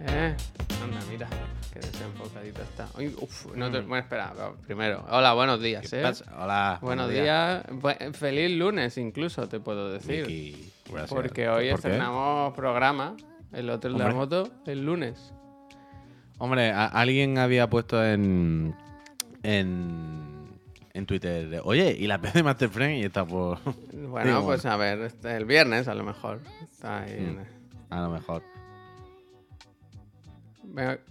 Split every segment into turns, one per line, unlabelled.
Eh, anda, mira, qué desenfocadito está. Uy, uf, no
Mm.
te- Bueno, espera, primero. Hola, buenos días,
¿Qué
eh.
Hola.
Buenos días. Feliz lunes, incluso, te puedo decir.
Gracias.
Porque hoy
¿Por qué?
estrenamos programa, el hotel de la moto, el lunes.
Hombre, alguien había puesto en, en en Twitter, oye, ¿y la P de Master Friend? Y está por...
Bueno,
Digo,
pues a ver, este, el viernes a lo mejor. Está ahí.
Mm.
en-
A lo mejor.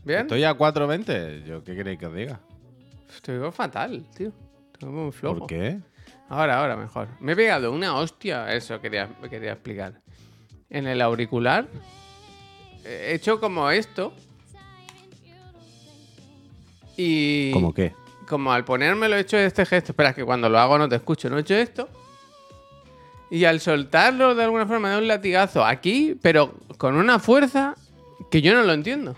¿Bien?
Estoy a 4.20. ¿Yo qué queréis que os diga?
Oigo fatal, tío. Estoy muy flojo.
¿Por qué?
Ahora, ahora, mejor. Me he pegado una hostia, eso quería, quería explicar. En el auricular he hecho como esto. Y
¿Cómo qué?
Como al ponérmelo he hecho este gesto. Espera, que cuando lo hago no te escucho. No he hecho esto. Y al soltarlo de alguna forma da un latigazo aquí, pero con una fuerza que yo no lo entiendo.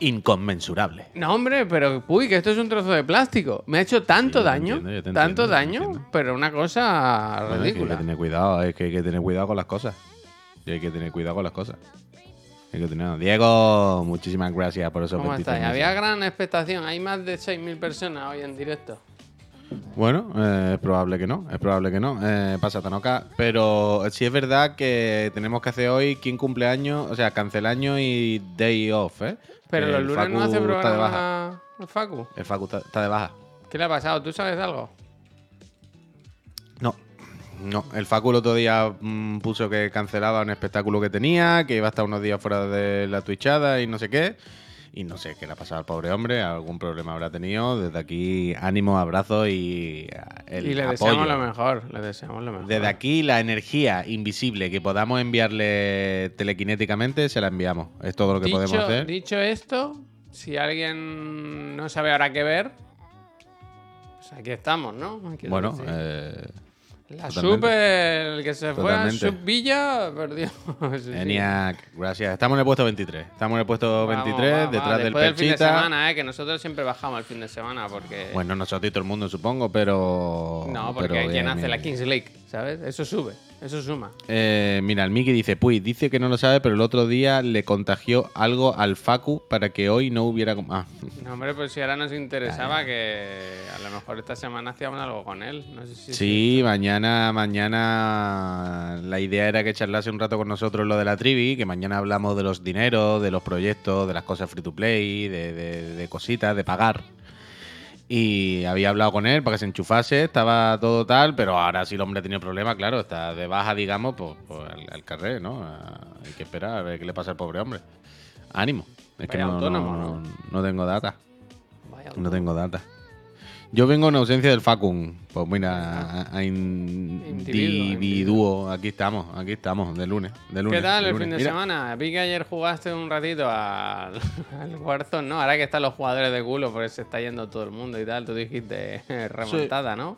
Inconmensurable.
No, hombre, pero uy, que esto es un trozo de plástico. Me ha hecho tanto daño,
entiendo,
tanto
entiendo,
daño, pero una cosa
Bueno, es que hay que
ridícula.
tener cuidado, es que hay que tener cuidado con las cosas. Y hay que tener cuidado con las cosas. Diego, muchísimas gracias por esos
¿Cómo
23
estáis? Había gran expectación. Hay más de 6.000 personas hoy en directo.
Bueno, eh, es probable que no, es probable que no. Eh, pasa Tanoka. Pero sí es verdad que tenemos que hacer hoy quién cumpleaños, o sea, cancelaños y day off, ¿eh?
Pero los lunes no hace
está de baja.
programa el Facu.
El Facu está, está de baja.
¿Qué le ha pasado? ¿Tú sabes algo?
No. El Facu el otro día mm, puso que cancelaba un espectáculo que tenía, que iba a estar unos días fuera de la twitchada y no sé qué. Y no sé qué le ha pasado al pobre hombre, algún problema habrá tenido. Desde aquí, ánimo, abrazo y eh, el
y le
apoyo.
deseamos lo mejor. Le deseamos lo mejor.
Desde aquí, la energía invisible que podamos enviarle telequinéticamente, se la enviamos. Es todo lo que podemos
dicho,
hacer.
dicho esto, si alguien no sabe ahora qué ver, pues aquí estamos, ¿no? Quiero
Bueno, eh,
la
totalmente.
Super, el que se fue a. Subvilla, perdió. Sí, sí.
ENIAC, gracias. Estamos en el puesto 23. Estamos en el puesto
Vamos,
23,
vamos,
detrás
vamos.
del
Después fin de
Perchita.
semana, ¿eh? Que nosotros siempre bajamos el fin de semana porque...
Bueno, nosotros y todo el mundo, supongo, pero.
no, porque quien hace la Kings League, ¿sabes? Eso sube, eso suma.
Eh, mira, el Miki dice: Puy, dice que no lo sabe, pero el otro día le contagió algo al Facu para que hoy no hubiera. Ah,
No, hombre, pues si ahora nos interesaba que a lo mejor esta semana hacíamos algo con él. No sé si...
sí, mañana, mañana. La idea era que charlase un rato con nosotros lo de la trivi, que mañana hablamos de los dineros, de los proyectos, de las cosas free to play, de, de- de cositas, de pagar. Y había hablado con él para que se enchufase, estaba todo tal, pero ahora si el hombre ha tenido problemas, claro, está de baja, digamos, pues, pues al, al carrer, ¿no? Ah, Hay que esperar a ver qué le pasa al pobre hombre. Ánimo. Es que
Vaya
no,
autónomo,
no, no tengo data.
Vaya,
No tengo data. Yo vengo en ausencia del Facum. Pues mira, a, a in-
Individuo,
individuo. Aquí estamos, aquí estamos, de lunes. De lunes
¿Qué tal el
lunes.
fin de
Mira,
semana? Vi que ayer jugaste un ratito al, al Warzone, ¿no? Ahora que están los jugadores de culo, porque se está yendo todo el mundo y tal. Tú dijiste remontada, ¿no?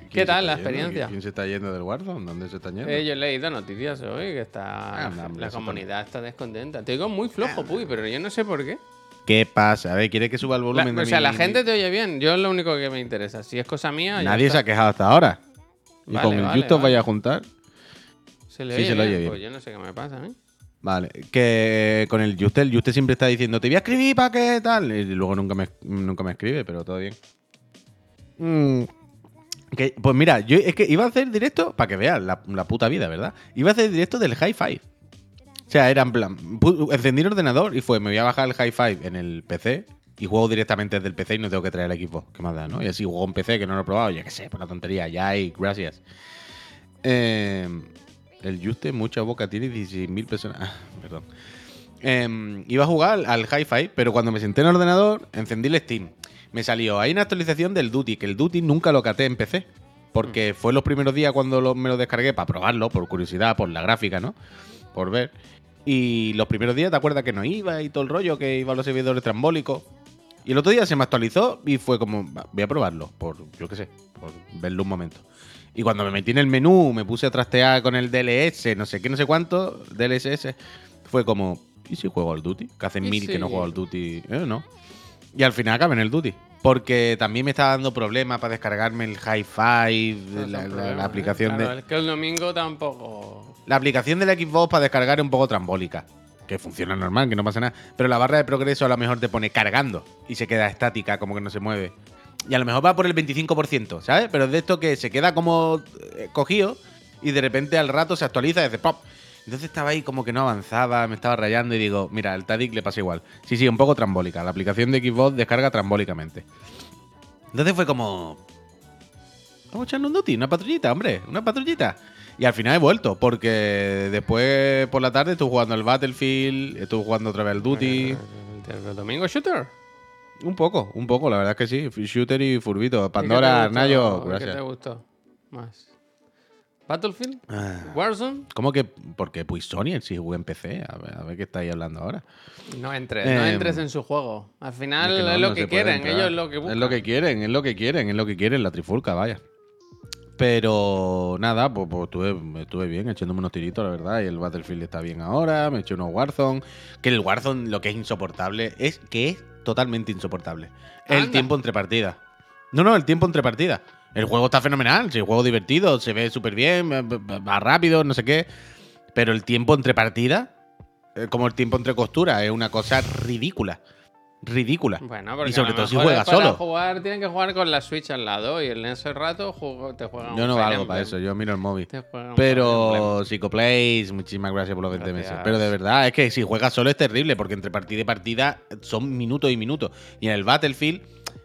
¿quién
¿Qué tal la
yendo?
experiencia?
¿Quién se está yendo del Warzone? ¿Dónde se está yendo?
Eh, yo he leído noticias hoy que está
hombre,
la comunidad está descontenta. Te digo muy flojo, Puy, pero yo no sé por qué.
¿Qué pasa? A ver, ¿quiere que suba el
La-
volumen de
o sea,
mi-
la gente te oye bien. Yo es lo único que me interesa. Si es cosa mía,
Nadie se ha quejado hasta ahora. Y
Vale,
con el
vale,
Justo
vale.
vaya a juntar.
Se le
Sí,
oye
se
bien.
oye bien.
Pues yo no sé qué me pasa, ¿eh?
Vale, que con el Juste, el Juste siempre está diciendo, te voy a escribir para qué tal. Y luego nunca me, nunca me escribe, pero todo bien. Mm, que, pues mira, yo es que iba a hacer directo, para que veas la, la puta vida, ¿verdad? Iba a hacer directo del Hi-Fi. O sea, era en plan, encendí el ordenador y fue, me voy a bajar el Hi-Fi en el PC y juego directamente desde el PC y no tengo que traer el equipo. ¿Qué más da, no? Y así juego en PC, que no lo he probado, ya que sé, por la tontería, ya hay, gracias. Eh, el Juste, mucha boca, tiene 16.000 personas. Ah, perdón. Eh, iba a jugar al Hi-Fi, pero cuando me senté en el ordenador, encendí el Steam. Me salió, hay una actualización del Duty, que el Duty nunca lo caté en PC. Porque fue los primeros días cuando lo- me lo descargué para probarlo, por curiosidad, por la gráfica, ¿no? Por ver. Y los primeros días, ¿te acuerdas que no iba y todo el rollo, que iba a los servidores trambólicos? Y el otro día se me actualizó y fue como, "Va, voy a probarlo, por, yo qué sé, por verlo un momento. Y cuando me metí en el menú, me puse a trastear con el DLS, no sé qué, no sé cuánto, DLSS, fue como, ¿y si juego al Duty? Que hace
¿Y
mil que no juego al Duty, ¿eh? ¿No? Y al final acabé en el Duty. Porque también me estaba dando problemas para descargarme el Hi-Fi,
son
la, la- la
¿eh?
aplicación
Claro,
de.
Es que el domingo tampoco.
La aplicación de la Xbox para descargar es un poco trambólica. Que funciona normal, que no pasa nada. Pero la barra de progreso a lo mejor te pone cargando y se queda estática, como que no se mueve. Y a lo mejor va por el 25%, ¿sabes? Pero es de esto que se queda como eh, cogido y de repente al rato se actualiza y hace pop. Entonces estaba ahí como que no avanzaba, me estaba rayando y digo, mira, al Tadic le pasa igual. Sí, sí, un poco trambólica. La aplicación de Xbox descarga trambólicamente. Entonces fue como, Vamos a echarnos un duty, una patrullita, hombre, una patrullita. Y al final he vuelto, porque después por la tarde estuve jugando el Battlefield, estuve jugando otra vez el Duty.
El, domingo shooter.
Un poco, un poco, la verdad es que sí. Shooter y Furbito.
¿Y qué
Pandora, Arnayo,
gustó? ¿Qué te
gracias.
gustó más? ¿Battlefield?
Ah,
¿Warzone?
¿Cómo que? Porque pues Sony si jugué en PC. A ver, a ver qué estáis hablando ahora.
No entres, no
Eh,
entres en su juego. Al final
Es que
es,
no,
lo
no
que quieren, ellos es lo que buscan.
Es lo que quieren, es lo que quieren, es lo que quieren, la trifulca, vaya. Pero nada, pues, pues estuve, estuve bien echándome unos tiritos, la verdad. Y el Battlefield está bien ahora, me eché unos Warzone. Que el Warzone lo que es insoportable es que es totalmente insoportable. El tiempo entre partidas. No, no, el tiempo entre partidas. El juego está fenomenal, el juego divertido, se ve súper bien, va rápido, no sé qué. Pero el tiempo entre partidas, eh, como el tiempo entre costuras, es una cosa ridícula. Ridícula.
Bueno, porque
y sobre
a lo
todo si juega
para
solo.
jugar, tienen que jugar con la Switch al lado y en ese rato juego- te juegan
Yo no valgo para eso, yo miro el móvil. Pero Psicoplays, muchísimas gracias por los 20 meses. Pero de verdad, es que si juegas solo es terrible, porque entre partida y partida son minutos y minutos. Y en el Battlefield,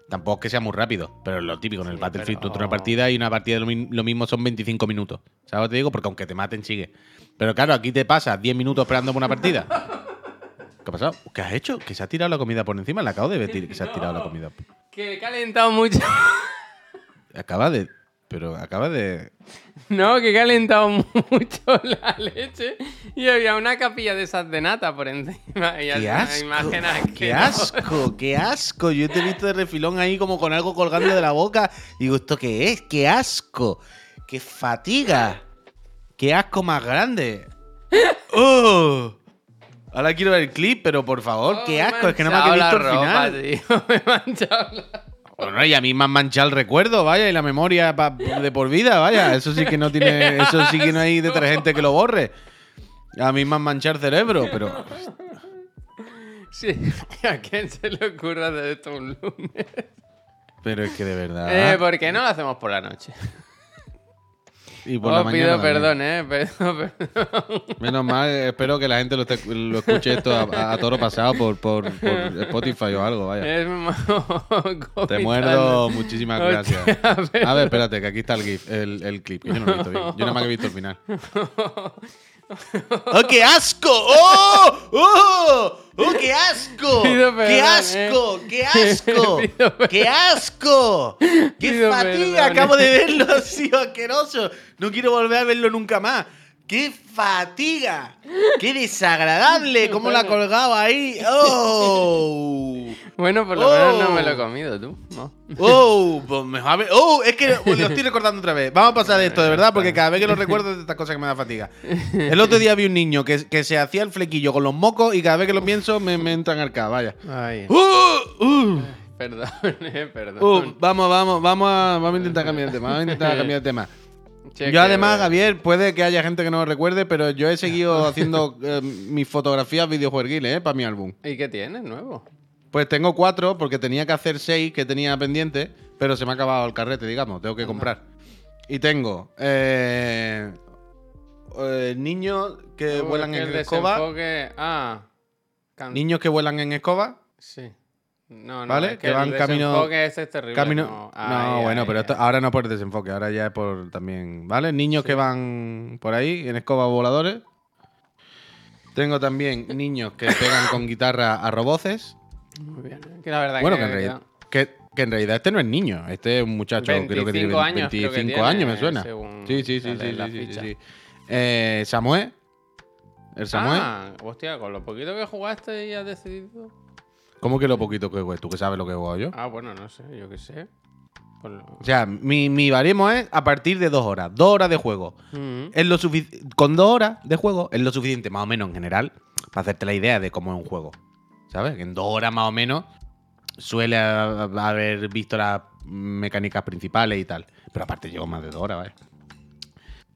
tampoco es que sea muy rápido, pero lo típico, en el
Sí,
Battlefield tú
pero-
entras una partida y una partida lo, mi- lo mismo son 25 minutos. ¿Sabes lo que te digo? Porque aunque te maten, sigue. Pero claro, aquí te pasas 10 minutos esperando por una partida. ¿Qué ha pasado? ¿Qué has hecho? Que se ha tirado la comida por encima. Le acabo de ver que se ha tirado la comida.
Que he calentado mucho.
Acaba de. Pero acaba de.
no, que he calentado mucho la leche y había una capilla de esas de nata por encima. Y
¡Qué asco! ¡Qué asco! ¡Qué asco! Yo te he visto de refilón ahí como con algo colgando de la boca. Y digo, ¿esto qué es? ¡Qué asco! ¡Qué fatiga! ¡Qué asco más grande! ¡Oh! Ahora quiero ver el clip, pero por favor,
Oh,
qué asco. Es que no me ha visto el final.
tío. Me he manchado la-
Bueno, y a mí me han manchado el recuerdo, vaya, y la memoria pa- de por vida, vaya. Eso sí que no tiene. Eso sí que no hay detergente que lo borre. A mí me han manchado el cerebro, pero.
Sí, ¿a quién se le ocurre hacer esto un lunes?
Pero es que de verdad.
Eh, ¿Por qué no lo hacemos por la noche?
Y por la mañana
pido perdón, eh. Perdón.
Menos mal, eh, espero que la gente lo, escuche esto a, a toro pasado por, por, por Spotify o algo, vaya.
Es
Te muerdo, muchísimas gracias. A ver, espérate, que aquí está el GIF, el, el clip. que Yo no lo he visto bien. Yo nada más que he visto el final. ¡Oh, qué asco! ¡Oh! ¡Oh! ¡Oh, qué asco!
Pido
¡Qué
perdón,
asco! ¡Qué asco!
Pido perdón.
¡Qué asco! ¡Qué
Pido
fatiga!
perdón.
Acabo de verlo, sido asqueroso. No quiero volver a verlo nunca más. ¡Qué fatiga! ¡Qué desagradable! ¿Cómo la ha colgado ahí? ¡Oh!
Bueno, por lo menos no
Oh.
me lo he comido tú. No.
¡Oh! Pues mejor haber- ¡Oh! Es que lo estoy recordando otra vez. Vamos a pasar de esto, de verdad, porque cada vez que lo recuerdo es de estas cosas que me da fatiga. El otro día vi un niño que, que se hacía el flequillo con los mocos y cada vez que lo pienso me, me entran al K, vaya.
Ay,
¡Uh! ¡Uh!
perdón, eh, perdón.
¡Uh! Vamos, vamos, vamos a, vamos a intentar cambiar de tema. Vamos a intentar cambiar de tema. Yo además,
que-
Javier, puede que haya gente que no lo recuerde, pero yo he seguido haciendo eh, mis fotografías videojueguiles, ¿eh? Para mi álbum.
¿Y qué tienes nuevo?
Pues tengo cuatro porque tenía que hacer seis que tenía pendiente, pero se me ha acabado el carrete, digamos, tengo que comprar. Y tengo eh, eh, niños que vuelan
que
en
el
escoba.
Ah. can-
Niños que vuelan en escoba.
Sí. No, no,
¿Vale?
es
Que
el
van camino-
desenfoque ese es terrible.
Camino.
no,
No,
Ay,
bueno,
ay,
pero esto- ahora no por desenfoque, ahora ya es por también. ¿Vale? Niños que van por ahí en escoba voladores. Tengo también niños que pegan con guitarra a roboces.
Muy bien. Que la verdad
Bueno,
que,
que en, realidad, que, que en realidad este no es niño, este es un muchacho, creo que tiene
25 años, creo que
25
tiene,
años, me suena. Sí, sí, sí, sí, sí, sí, sí. Eh, Samuel. El Samuel.
Ah, hostia, con lo poquito que jugaste y has decidido.
¿Cómo que lo poquito que jugué? ¿Tú que sabes lo que jugado yo?
Ah, bueno, no sé, yo qué sé. Lo-
O sea, mi, mi baremo es a partir de dos horas. Dos horas de juego.
Mm.
Es lo Con dos horas de juego es lo suficiente, más o menos en general, para hacerte la idea de cómo es un juego. ¿Sabes? En dos horas más o menos suele ha- haber visto las mecánicas principales y tal. Pero aparte llevo más de dos horas, ¿vale?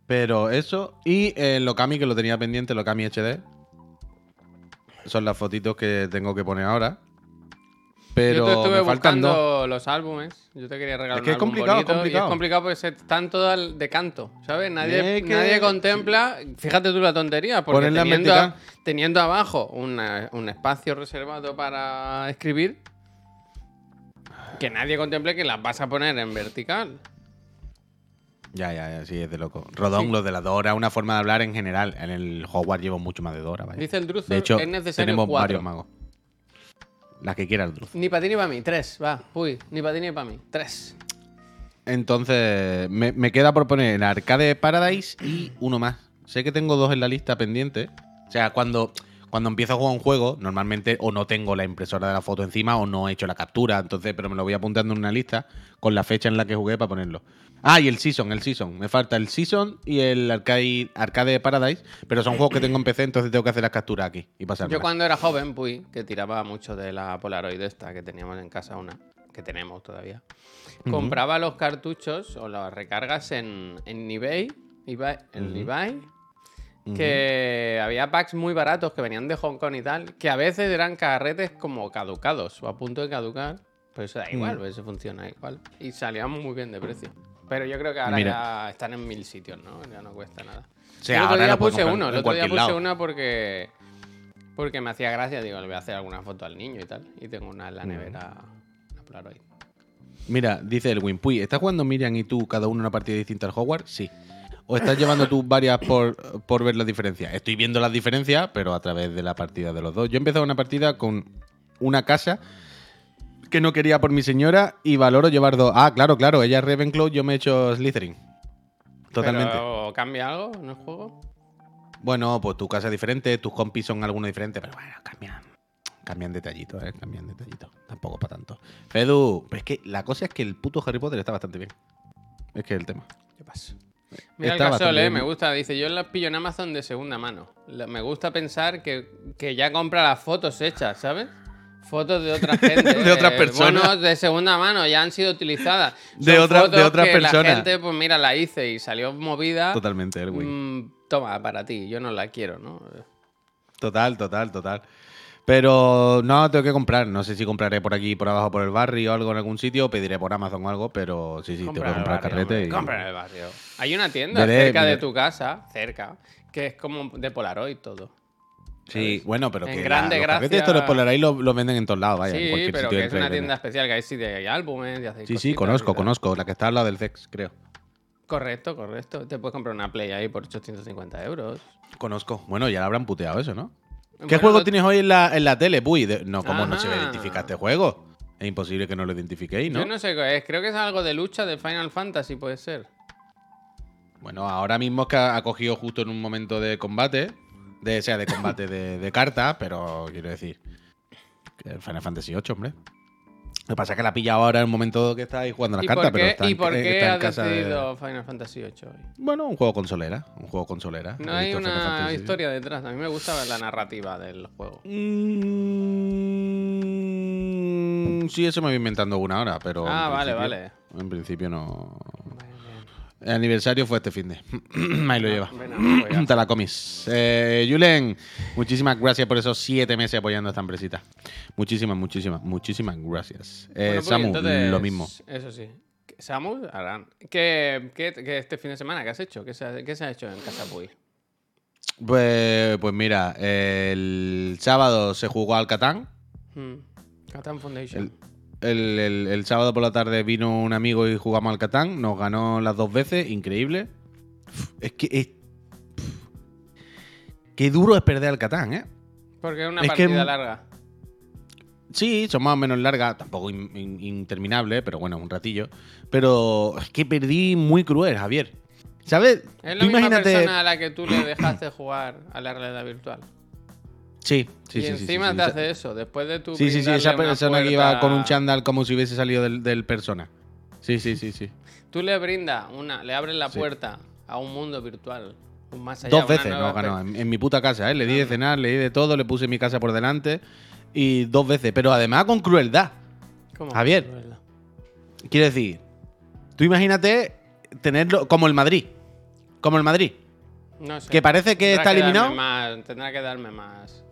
Pero eso. Y el Okami, que lo tenía pendiente, el Okami HD. Son las fotitos que tengo que poner ahora. Pero
yo te estuve
me faltan dos.
buscando los álbumes. Yo te quería regalar
Es que
un
es
álbum
complicado,
bonito,
complicado.
Y es complicado porque se- están todas de canto, ¿sabes? Nadie,
Es que-
nadie contempla. Fíjate tú la tontería, porque
Ponerla
teniendo, abajo una- un espacio reservado para escribir, que nadie contemple que las vas a poner en vertical.
Ya, ya, ya, sí, es de loco. Rodón,
Sí.
lo de la Dora, una forma de hablar en general. En el Hogwarts llevo mucho más de Dora, ¿vale?
Dice el Druzo,
De hecho,
es necesario
tenemos
cuatro.
varios magos. Las que quiera el Druz.
Ni para ti ni para mí, tres, va. Uy, ni para ti ni para mí, tres.
Entonces, me, me queda por poner el Arcade Paradise y uno más. Sé que tengo dos en la lista pendiente. O sea, cuando, cuando empiezo a jugar un juego, normalmente o no tengo la impresora de la foto encima o no he hecho la captura. Entonces, pero me lo voy apuntando en una lista con la fecha en la que jugué para ponerlo. Ah, y el Season, el Season. Me falta el Season y el Arcade, Arcade Paradise. Pero son juegos que tengo en PC, entonces tengo que hacer las capturas aquí y pasarlas.
Yo cuando era joven, pues, que tiraba mucho de la Polaroid esta que teníamos en casa una, que tenemos todavía, compraba los cartuchos o las recargas en, en eBay, eBay- en
Ujú.
eBay, que había packs muy baratos que venían de Hong Kong y tal, que a veces eran carretes como caducados o a punto de caducar, pero eso da igual,
Mm.
pues eso funciona igual. Y salían muy bien de precio. Pero yo creo que ahora
Mira.
ya están en mil sitios, ¿no? Ya no cuesta nada.
O sea,
el otro día puse uno, el otro día puse
lado.
una porque porque me hacía gracia, digo, le voy a hacer alguna foto al niño y tal. Y tengo una en
Mm.
la nevera, una Polaroid.
Mira, dice el Winpuy, ¿estás jugando Miriam y tú cada uno una partida distinta al Hogwarts? Sí. ¿O estás llevando tú varias por, por ver las diferencias? Estoy viendo las diferencias, pero a través de la partida de los dos. Yo he empezado una partida con una casa que no quería por mi señora y valoro llevar dos. Ah, claro, claro, ella es Ravenclaw, yo me he hecho Slytherin. Totalmente.
¿Pero cambia algo en el juego?
Bueno, pues tu casa es diferente, tus compis son algunos diferentes, pero bueno, cambian. Cambian detallitos, ¿eh? Cambian detallitos. Tampoco para tanto. Fedu, pero es que la cosa es que el puto Harry Potter está bastante bien. Es que es el tema.
¿Qué pasa? Mira el eh,
bien.
me gusta. Dice, yo las pillo en Amazon de segunda mano. Me gusta pensar que, que ya compra las fotos hechas, ¿sabes? Fotos de otra gente.
De otras personas.
Bueno, de segunda mano, ya han sido utilizadas.
De otra- de otras personas.
La gente, pues mira, la hice y salió movida.
Totalmente, Erwin.
Mm, toma, para ti, yo no la quiero, ¿no?
Total, total, total. Pero no, tengo que comprar. No sé si compraré por aquí, por abajo, por el barrio o algo en algún sitio, o pediré por Amazon o algo, pero sí, sí, tengo que
en
comprar
barrio,
carrete. y-
compra en el barrio. Hay una tienda
Veré,
cerca de tu casa, cerca, que es como de Polaroid todo.
Sí, bueno, pero
En
que
Grande
la, los estos de Polaroid los los venden en todos lados, vaya. en
sí,
cualquier
pero
sitio
que es una tienda especial, que ahí sí de- hay álbumes y hacéis
Sí, sí, conozco, conozco. La que está al lado del Zex, creo.
Correcto, correcto. Te puedes comprar una Play ahí por 850 euros.
Conozco. Bueno, ya le habrán puteado eso, ¿no? ¿Qué
Bueno,
juego tienes hoy en la, en la tele, Puy? De- No, ¿cómo no se
Ajá.
identifica este juego? Es imposible que no lo identifiquéis, ¿no?
Yo no sé qué es. Creo que es algo de lucha de Final Fantasy, puede ser.
Bueno, ahora mismo es que ha cogido justo en un momento de combate, de, o sea, de combate de, de cartas, pero quiero decir, Final Fantasy VIII, hombre. Lo que pasa es que la ha pillado ahora en el momento que estáis jugando las
¿Y
cartas,
por
pero está,
¿y
en-
por qué
está
has
casa de-
decidido Final Fantasy VIII hoy?
Bueno, un juego consolera, un juego consolera.
No hay una historia detrás. A mí me gusta ver la narrativa del juego.
Mm, sí, eso me voy inventando una hora, pero.
Ah, vale, vale.
En principio no. El aniversario fue este fin de. Ahí lo lleva.
Bueno.
Te la comis. Eh, Julen, muchísimas gracias por esos siete meses apoyando a esta empresita. Muchísimas, muchísimas, muchísimas gracias. Eh,
Bueno,
Samu,
entonces,
lo mismo.
Eso sí. Samu, Arán. ¿Qué, qué, qué este fin de semana? ¿Qué has hecho? ¿Qué se ha, qué se ha hecho en Casa Puy?
Pues, pues mira, el sábado se jugó al Catán.
Hmm. Catan Foundation.
El, el- el- el sábado por la tarde vino un amigo y jugamos al Catán. Nos ganó las dos veces, increíble. Es que es. Qué duro es perder al Catán, ¿eh?
Porque es una
es que-
partida larga.
Sí, son más o menos largas, tampoco in- in- interminable, pero bueno, un ratillo. Pero es que perdí muy cruel, Javier. ¿Sabes?
Es la
Tú
misma
imagínate.
persona a la que tú le dejaste jugar a la realidad virtual.
Sí, sí,
y
sí.
encima
sí,
te
sí.
hace eso, después de tu.
Sí, sí, sí, esa persona que iba con un chándal como si hubiese salido del, del persona. Sí, sí, sí, sí.
Tú le brindas una, le abres la
Sí.
puerta a un mundo virtual. Un más allá,
Dos veces nos ganó, en, en mi puta casa, ¿eh? Le di de cenar, le di de todo, le puse mi casa por delante. Y dos veces, pero además con crueldad.
¿Cómo?
Javier.
Es verdad.
Quiero decir, tú imagínate tenerlo como el Madrid. Como el Madrid.
No sé.
Que parece que
Tendrá
está eliminado.
más- tendrá que darme más.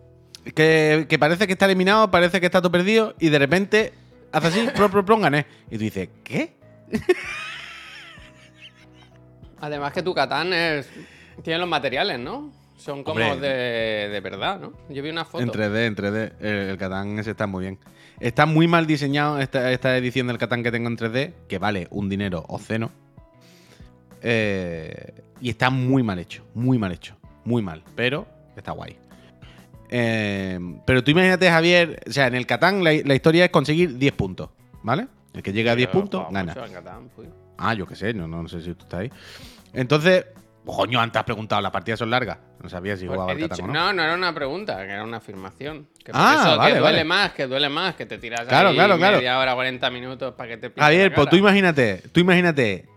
Que, que parece que está eliminado, parece que está todo perdido y de repente hace así, pro, pro, pro, gané. Y tú dices, ¿qué?
Además que tu Catán es... tiene los materiales, ¿no? Son como de, de verdad, ¿no? Yo vi una foto.
En 3D, en 3D. El, el Catán ese está muy bien. Está muy mal diseñado esta, esta edición del Catán que tengo en 3D, que vale un dinero obsceno. Eh, y está muy mal hecho, muy mal hecho. Muy mal, pero está guay. Eh, pero tú imagínate, Javier, o sea, en el Catán la, la historia es conseguir 10 puntos, ¿vale? El que llega a 10
Pero
puntos, gana.
Catán, pues.
Ah, yo qué sé, no, no, no sé si tú estás ahí. Entonces, coño, antes has preguntado, ¿las partidas son largas? No sabía si
Pues
jugaba al
dicho-
Catán o no.
no, no era una pregunta, que era una afirmación. Que
Ah,
eso,
vale,
que duele
vale.
más, que duele más, que te tiras
Claro,
ahí
claro, claro.
media hora, 40 minutos para que te
Javier, pues tú imagínate, tú imagínate.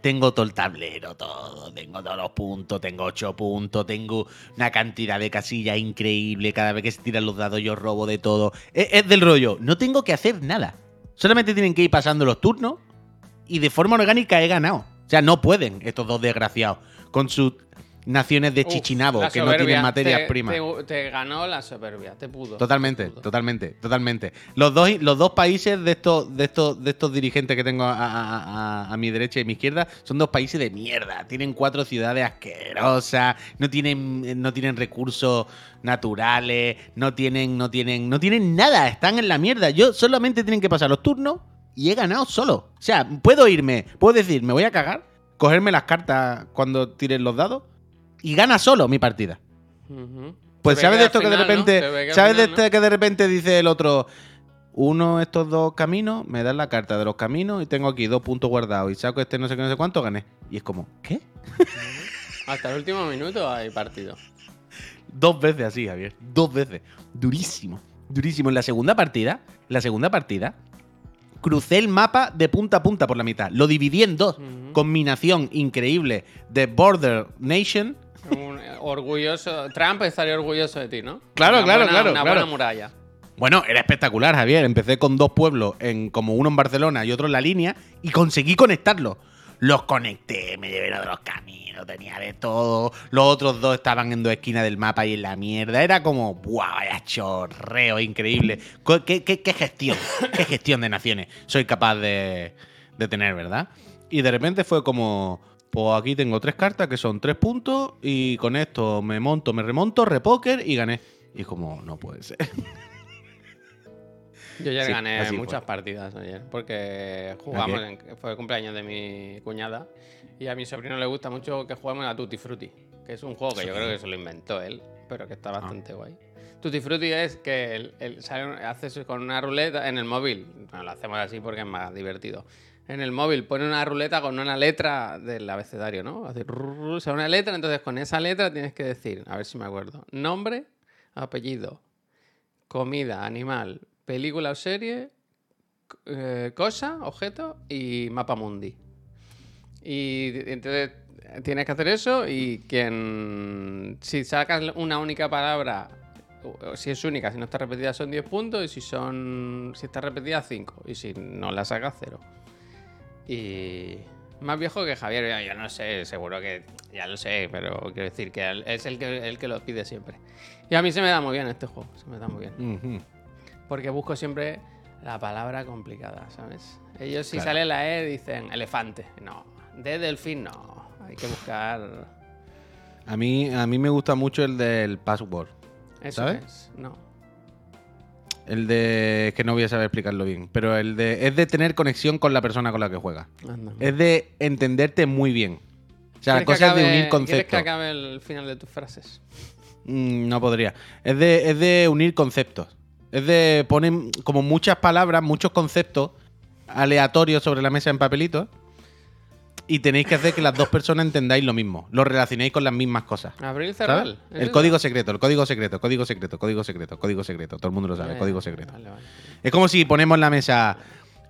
Tengo todo el tablero, todo, tengo todos los puntos, tengo ocho puntos, tengo una cantidad de casillas increíble. Cada vez que se tiran los dados, yo robo de todo. Es, es del rollo, no tengo que hacer nada. Solamente tienen que ir pasando los turnos y de forma orgánica he ganado. O sea, no pueden estos dos desgraciados con sus naciones de
Uf,
chichinabo que no tienen materias
Te-
primas.
Te, te ganó la soberbia, te pudo.
Totalmente,
te pudo.
totalmente, totalmente. Los dos, los dos países de estos, de estos, de estos dirigentes que tengo a, a- a- a mi derecha y a mi izquierda son dos países de mierda. Tienen cuatro ciudades asquerosas, no tienen, no tienen recursos naturales, no tienen, no tienen, no tienen nada, están en la mierda. Yo solamente tienen que pasar los turnos y he ganado solo. O sea, puedo irme, puedo decir, me voy a cagar, cogerme las cartas cuando tiren los dados y gana solo mi partida. Pues sabes de esto que de repente, sabes de este que de repente dice el otro, uno estos dos caminos, me dan la carta de los caminos y tengo aquí dos puntos guardados y saco este no sé qué, no sé cuánto, gané. Y es como, ¿qué?
Hasta el último minuto hay partido.
Dos veces así, Javier. Dos veces. Durísimo. Durísimo. En la segunda partida, en la segunda partida, crucé el mapa de punta a punta por la mitad. Lo dividí en dos. Combinación increíble de Border Nation.
Un eh, orgulloso. Trump estaría orgulloso de ti, ¿no?
Claro,
Una
claro,
buena-
claro,
Una
claro.
buena muralla.
Bueno, era espectacular, Javier. Empecé con dos pueblos, en, como uno en Barcelona y otro en la línea, y conseguí conectarlos. Los conecté, me llevé de los caminos, tenía de todo. Los otros dos estaban en dos esquinas del mapa y en la mierda. Era como, ¡buah! Vaya chorreo, increíble. ¿Qué, qué- qué gestión? ¿Qué gestión de naciones soy capaz de, de tener, verdad? Y de repente fue como, pues aquí tengo tres cartas que son tres puntos y con esto me monto, me remonto, repóker y gané. Y como, no puede ser.
Yo ya
Sí,
gané muchas
fue.
partidas ayer porque jugamos,
¿A
en- fue el cumpleaños de mi cuñada y a mi sobrino le gusta mucho que juguemos a Tutti Frutti, que es un juego que yo creo que se lo inventó él, pero que está
Ah.
bastante guay. Tutti Frutti es que el- sale- haces con una ruleta en el móvil, bueno, lo hacemos así porque es más divertido. En el móvil pone una ruleta con una letra del abecedario, ¿no? Hace rrrr, o sea, una letra, entonces con esa letra tienes que decir, a ver si me acuerdo, nombre, apellido, comida, animal, película o serie, eh, cosa, objeto y mapa mundi. Y entonces eh, tienes que hacer eso y quien... Si sacas una única palabra, o- si es única, si no está repetida son 10 puntos y si son si está repetida 5 y si no la sacas 0. Y más viejo que Javier, yo no sé, seguro que ya lo sé, pero quiero decir que es el que, el que lo pide siempre. Y a mí se me da muy bien este juego, se me da muy bien.
Ujú.
Porque busco siempre la palabra complicada, ¿sabes? Ellos si
Claro.
sale la E dicen elefante. No. De delfín no. Hay que buscar...
A mí, a mí me gusta mucho el del password.
Eso
¿Sabes?
es. No.
El de. Es que no voy a saber explicarlo bien. Pero el de. Es de tener conexión con la persona con la que juega.
Anda.
Es de entenderte muy bien. O sea,
¿Quieres que
cosas de
acabe-
unir
¿Quieres
conceptos.
que acabe el final de tus frases?
Mm, no podría. Es de, es de unir conceptos. Es de poner como muchas palabras, muchos conceptos aleatorios sobre la mesa en papelitos. Y tenéis que hacer que las dos personas entendáis lo mismo. Lo relacionéis con las mismas cosas.
Abril
¿sabes?
Cerral. ¿es
El
eso?
código secreto, el código secreto, código secreto, código secreto, código secreto. Todo el mundo lo sabe,
Ya,
código secreto.
Vale, vale.
Es como si ponemos en la mesa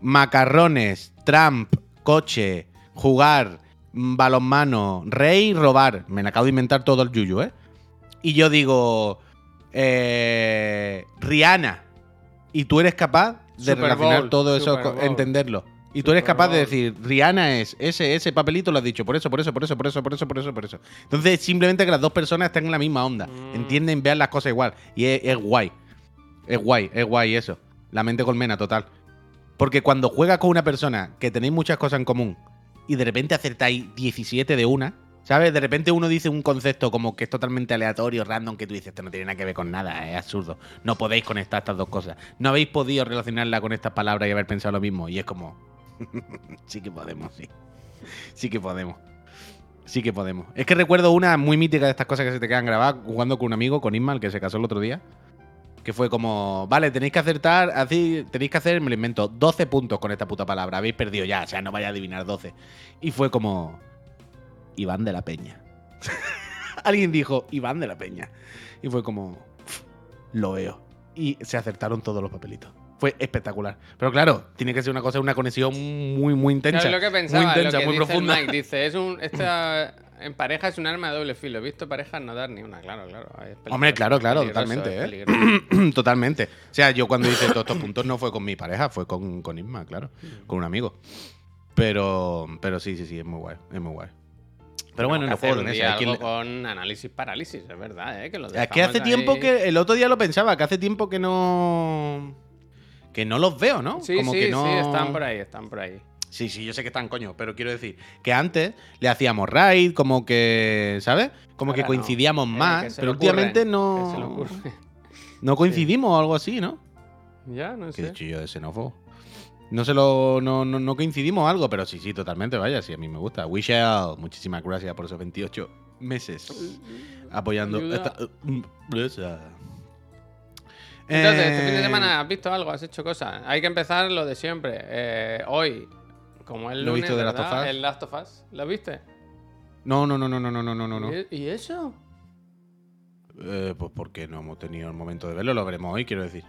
macarrones, Trump, coche, jugar, mm, balonmano, rey, robar. Me la acabo de inventar todo el yuyu, ¿eh? Y yo digo, eh, Rihanna. Y tú eres capaz de
Super
relacionar
Bowl,
todo eso,
Super
co-
Bowl.
entenderlo. Y tú eres
Super
capaz de decir, Rihanna es ese, ese papelito lo has dicho, por eso, por eso, por eso, por eso, por eso, por eso, por eso. Entonces, simplemente que las dos personas estén en la misma onda,
Mm.
entienden, vean las cosas igual. Y es, es guay. Es guay, es guay eso. La mente colmena, total. Porque cuando juegas con una persona que tenéis muchas cosas en común y de repente acertáis 17 de una, ¿sabes? De repente uno dice un concepto como que es totalmente aleatorio, random, que tú dices, esto no tiene nada que ver con nada, es absurdo. No podéis conectar estas dos cosas. No habéis podido relacionarla con estas palabras y haber pensado lo mismo. Y es como, sí que podemos, sí. Sí que podemos. Sí que podemos. Es que recuerdo una muy mítica de estas cosas que se te quedan grabadas jugando con un amigo, con Ismael, que se casó el otro día. Que fue como, vale, tenéis que acertar, así, tenéis que hacer, me lo invento, 12 puntos con esta puta palabra. Habéis perdido ya, o sea, no vaya a adivinar 12. Y fue como, Iván de la Peña. Alguien dijo, Iván de la Peña. Y fue como, "Pf, lo veo. Y se acertaron todos los papelitos. Fue espectacular. Pero claro, tiene que ser una cosa, una conexión muy, muy intensa.
Claro, es lo que pensaba,
muy intensa,
lo que
muy
dice
profunda.
Mike, dice, es un, esta, en pareja es un arma de doble filo. He visto parejas no dar ni una, claro, claro.
Hombre, claro, claro, totalmente, ¿eh? Totalmente. O sea, yo cuando hice todos estos puntos no fue con mi pareja, fue con, con Isma, claro. Con un amigo. Pero, pero sí, sí, sí, es muy guay. Es muy guay. Pero bueno, de mesa.
algo
le-
con análisis parálisis, es verdad, ¿eh? Que lo
Es que hace tiempo que. El otro día lo pensaba, que hace tiempo que no. Que no los veo, ¿no?
Sí,
Como
sí,
que no...
sí, están por ahí, están por ahí.
Sí, sí, yo sé que están, coño, pero quiero decir que antes le hacíamos raid, como que, ¿sabes? Como que
Ahora no.
coincidíamos más,
que
pero últimamente no. No coincidimos o algo así, ¿no?
ya, no sé.
dicho yo de xenófobo. No se lo. No, no, no coincidimos algo, pero sí, sí, totalmente, vaya, sí, a mí me gusta. Wishell, muchísimas gracias por esos 28 meses apoyando esta empresa.
Entonces, este fin de
Eh,
semana has visto algo, has hecho cosas. Hay que empezar lo de siempre. Eh, hoy, como el
Lo he
lunes,
visto de Last of Us.
El Last of Us. ¿Lo viste?
No, no, no, no, no, no, no, no, no.
¿Y, y eso?
Eh, pues porque no hemos tenido el momento de verlo, lo veremos hoy, quiero decir.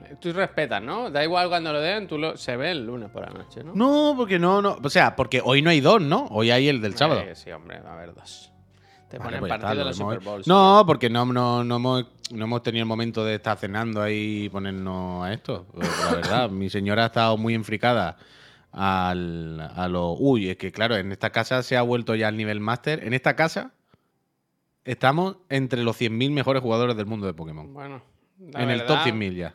Vale. Tú respetas, ¿no? Da igual cuando lo den, tú lo... se ve el lunes por la noche, ¿no?
No, porque no, no. O sea, porque hoy no hay dos, ¿no? Hoy hay el del sábado.
Eh, sí, hombre, va a haber dos. Te
Vale,
ponen
pues está,
partido de
vemos
Super
hoy.
Bowls.
No, porque no, no, no, hemos, no hemos tenido el momento de estar cenando ahí y ponernos a esto. Eh, La verdad, mi señora ha estado muy enfricada al, a lo. Uy, es que claro, en esta casa se ha vuelto ya al nivel máster. En esta casa estamos entre los 100.000 mejores jugadores del mundo de Pokémon.
Bueno, la
En el top
verdad
100.000 ya.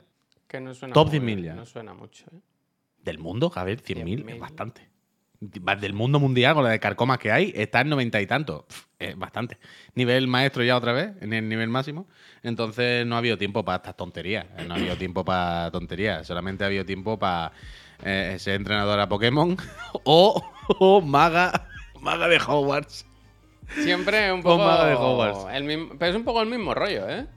Que no suena
Top
muy
100.000
bien,
ya.
No suena mucho, ¿eh?
¿Del mundo, Javier? 100.000
100.000.
es bastante. Del mundo mundial, con la de carcomas que hay, está en 90 y tanto. Es bastante. Nivel maestro ya otra vez, en el nivel máximo. Entonces no ha habido tiempo para estas tonterías. Eh, No ha habido tiempo para tonterías. Solamente ha habido tiempo para eh, ser entrenadora Pokémon o, o maga, maga de Hogwarts.
Siempre un poco.
maga de Hogwarts.
el mismo- pero es un poco el mismo rollo, ¿eh?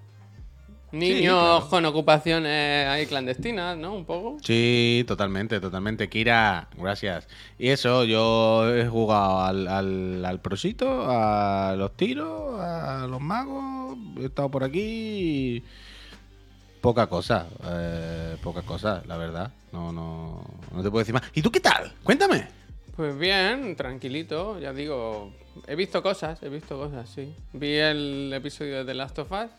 Niños con ocupaciones ahí clandestinas, ¿no? Un poco.
Sí, totalmente, totalmente. Kira, gracias. Y eso, yo he jugado al, al, al prosito, a los tiros, a los magos, he estado por aquí. y Poca cosa, eh, poca cosa, la verdad. No, no, no te puedo decir más. ¿Y tú qué tal? Cuéntame.
Pues bien, tranquilito, ya digo. He visto cosas, he visto cosas, sí. Vi el episodio de The Last of Us.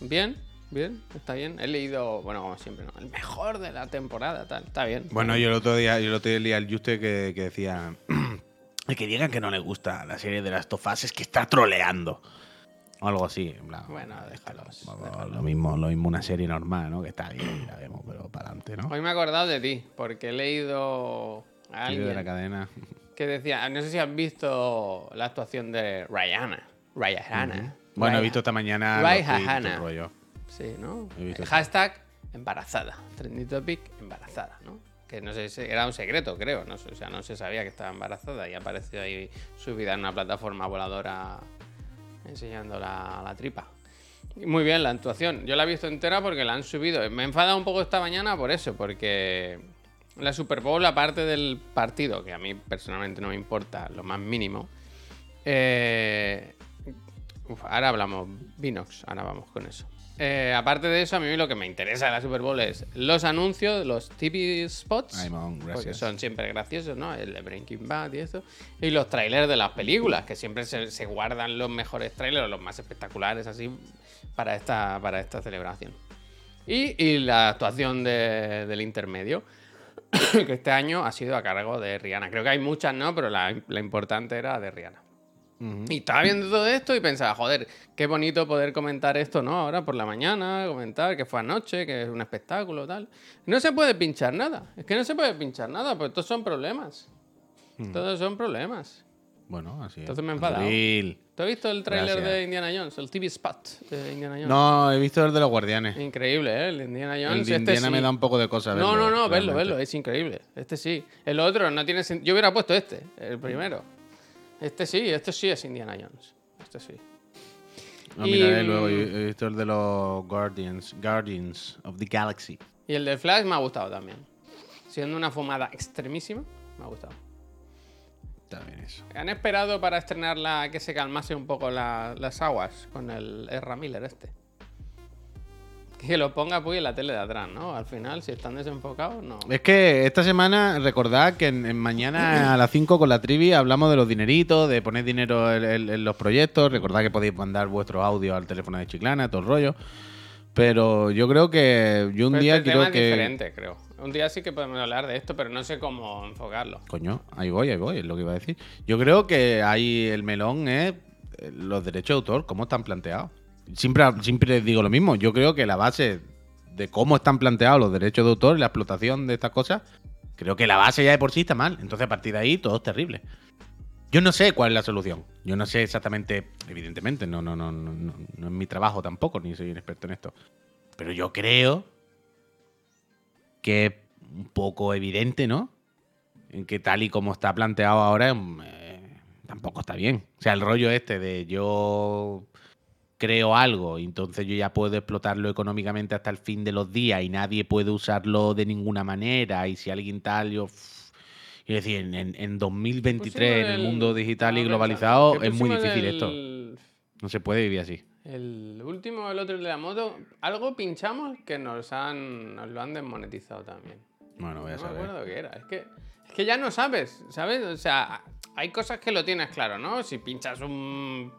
Bien, bien, está bien. He leído, bueno, como siempre, ¿no? El mejor de la temporada, tal. Está bien.
Bueno, yo el otro día, yo el otro día leí al Juste que, que decía "El que digan que no le gusta la serie de las tofas es que está troleando. O algo así, en plan.
Bueno, déjalos.
Lo mismo, lo mismo una serie normal, ¿no? Que está bien, la vemos, pero para adelante, ¿no?
Hoy me he acordado de ti, porque he leído a
Tiro de la
alguien
cadena.
que decía, no sé si has visto la actuación de Rihanna. Rihanna.
Bueno, he
Raya-
visto esta mañana todo
Hahana.
el rollo.
Sí, ¿no?
He visto
Hashtag embarazada. Trending topic embarazada, ¿no? Que no sé era un secreto, creo. No o sea, no se sabía que estaba embarazada y ha aparecido ahí subida en una plataforma voladora enseñando la, la tripa. Muy bien la actuación. Yo la he visto entera porque la han subido. Me he enfadado un poco esta mañana por eso, porque la Super Bowl, aparte del partido, que a mí personalmente no me importa lo más mínimo, eh, uf, ahora hablamos Vinox, ahora vamos con eso. Eh, aparte de eso, a mí lo que me interesa de la Super Bowl es los anuncios, los TV spots,
Ay, Mon,
porque son siempre graciosos, ¿no? El de Breaking Bad y eso. Y los trailers de las películas, que siempre se, se guardan los mejores trailers, los más espectaculares, así, para esta, para esta celebración. Y, y la actuación de- del intermedio, que este año ha sido a cargo de Rihanna. Creo que hay muchas, ¿no? Pero la, la importante era de Rihanna. Y estaba viendo todo esto y pensaba, joder, qué bonito poder comentar esto, ¿no? Ahora por la mañana, comentar que fue anoche, que es un espectáculo, tal. No se puede pinchar nada. Es que no se puede pinchar nada, pues estos son problemas. Todos son problemas.
Bueno, así es.
Entonces me he enfadado. ¿Tú has visto el tráiler de Indiana Jones? El TV spot de Indiana Jones.
No, he visto el de los guardianes.
Increíble, ¿eh? El de Indiana Jones.
El de
este
Indiana me da un poco de cosa
No, no, no, verlo, verlo, es increíble. Este sí. El otro no tiene sentido. Yo hubiera puesto este, el primero. Este sí, este sí es Indiana Jones. Este sí.
No,
Y,
miraré luego.
mm,
He visto el de los Guardians. Guardians of the Galaxy.
Y el de Flash me ha gustado también. Siendo una fumada extremísima, me ha gustado.
Está bien eso.
Han esperado para estrenarla que se calmase un poco la- las aguas con el Ezra Miller este. Que lo ponga pues en la tele de atrás, ¿no? Al final, si están desenfocados, no.
Es que esta semana, recordad que en, en mañana a las 5 con la trivi hablamos de los dineritos, de poner dinero en, en- en los proyectos. Recordad que podéis mandar vuestros audios al teléfono de Chiclana, todo el rollo. Pero yo creo que yo un
Pero
día
este
quiero
tema es
que.
diferente, creo. Un día sí que podemos hablar de esto, pero no sé cómo enfocarlo.
Coño, ahí voy, ahí voy, es lo que iba a decir. Yo creo que ahí el melón es eh, los derechos de autor, cómo están planteados. Siempre, siempre digo lo mismo, yo creo que la base de cómo están planteados los derechos de autor y la explotación de estas cosas, creo que la base ya de por sí está mal. Entonces a partir de ahí todo es terrible. Yo no sé cuál es la solución. Yo no sé exactamente, evidentemente, no, no, no, no, no, no es mi trabajo tampoco, ni soy un experto en esto. Pero yo creo que es un poco evidente, ¿no? En que tal y como está planteado ahora, eh, tampoco está bien. O sea, el rollo este de yo creo algo entonces yo ya puedo explotarlo económicamente hasta el fin de los días y nadie puede usarlo de ninguna manera y si alguien tal, yo... Y decir, en, en- en 2023, en el mundo digital y
a ver,
globalizado, es muy difícil
el-
esto. No se puede vivir así.
El último, el otro, de la moto, algo pinchamos que nos han nos lo han desmonetizado también.
Bueno, voy a
No me
saber.
acuerdo qué era. Es que, es que ya no sabes, ¿sabes? O sea, hay cosas que lo tienes claro, ¿no? Si pinchas un.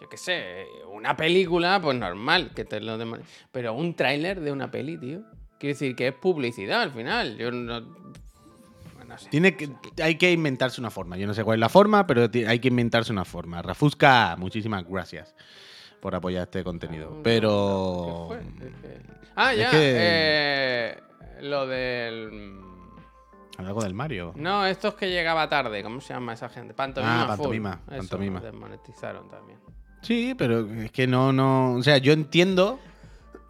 Yo qué sé, una película, pues normal que te lo demon- Pero un tráiler de una peli, tío. Quiere decir que es publicidad al final. Yo no. bueno, no sé.
Tiene que, hay que inventarse una forma. Yo no sé cuál es la forma, pero hay que inventarse una forma. Rafusca, muchísimas gracias por apoyar este contenido. Pero.
¿Qué fue? Es que- Ah,
es
ya.
que-
eh, lo del.
Algo del Mario.
No, estos que llegaba tarde, ¿cómo se llama esa gente? Pantomima.
Ah,
full.
pantomima,
Eso,
pantomima.
Desmonetizaron también.
Sí, pero es que no, no. O sea, yo entiendo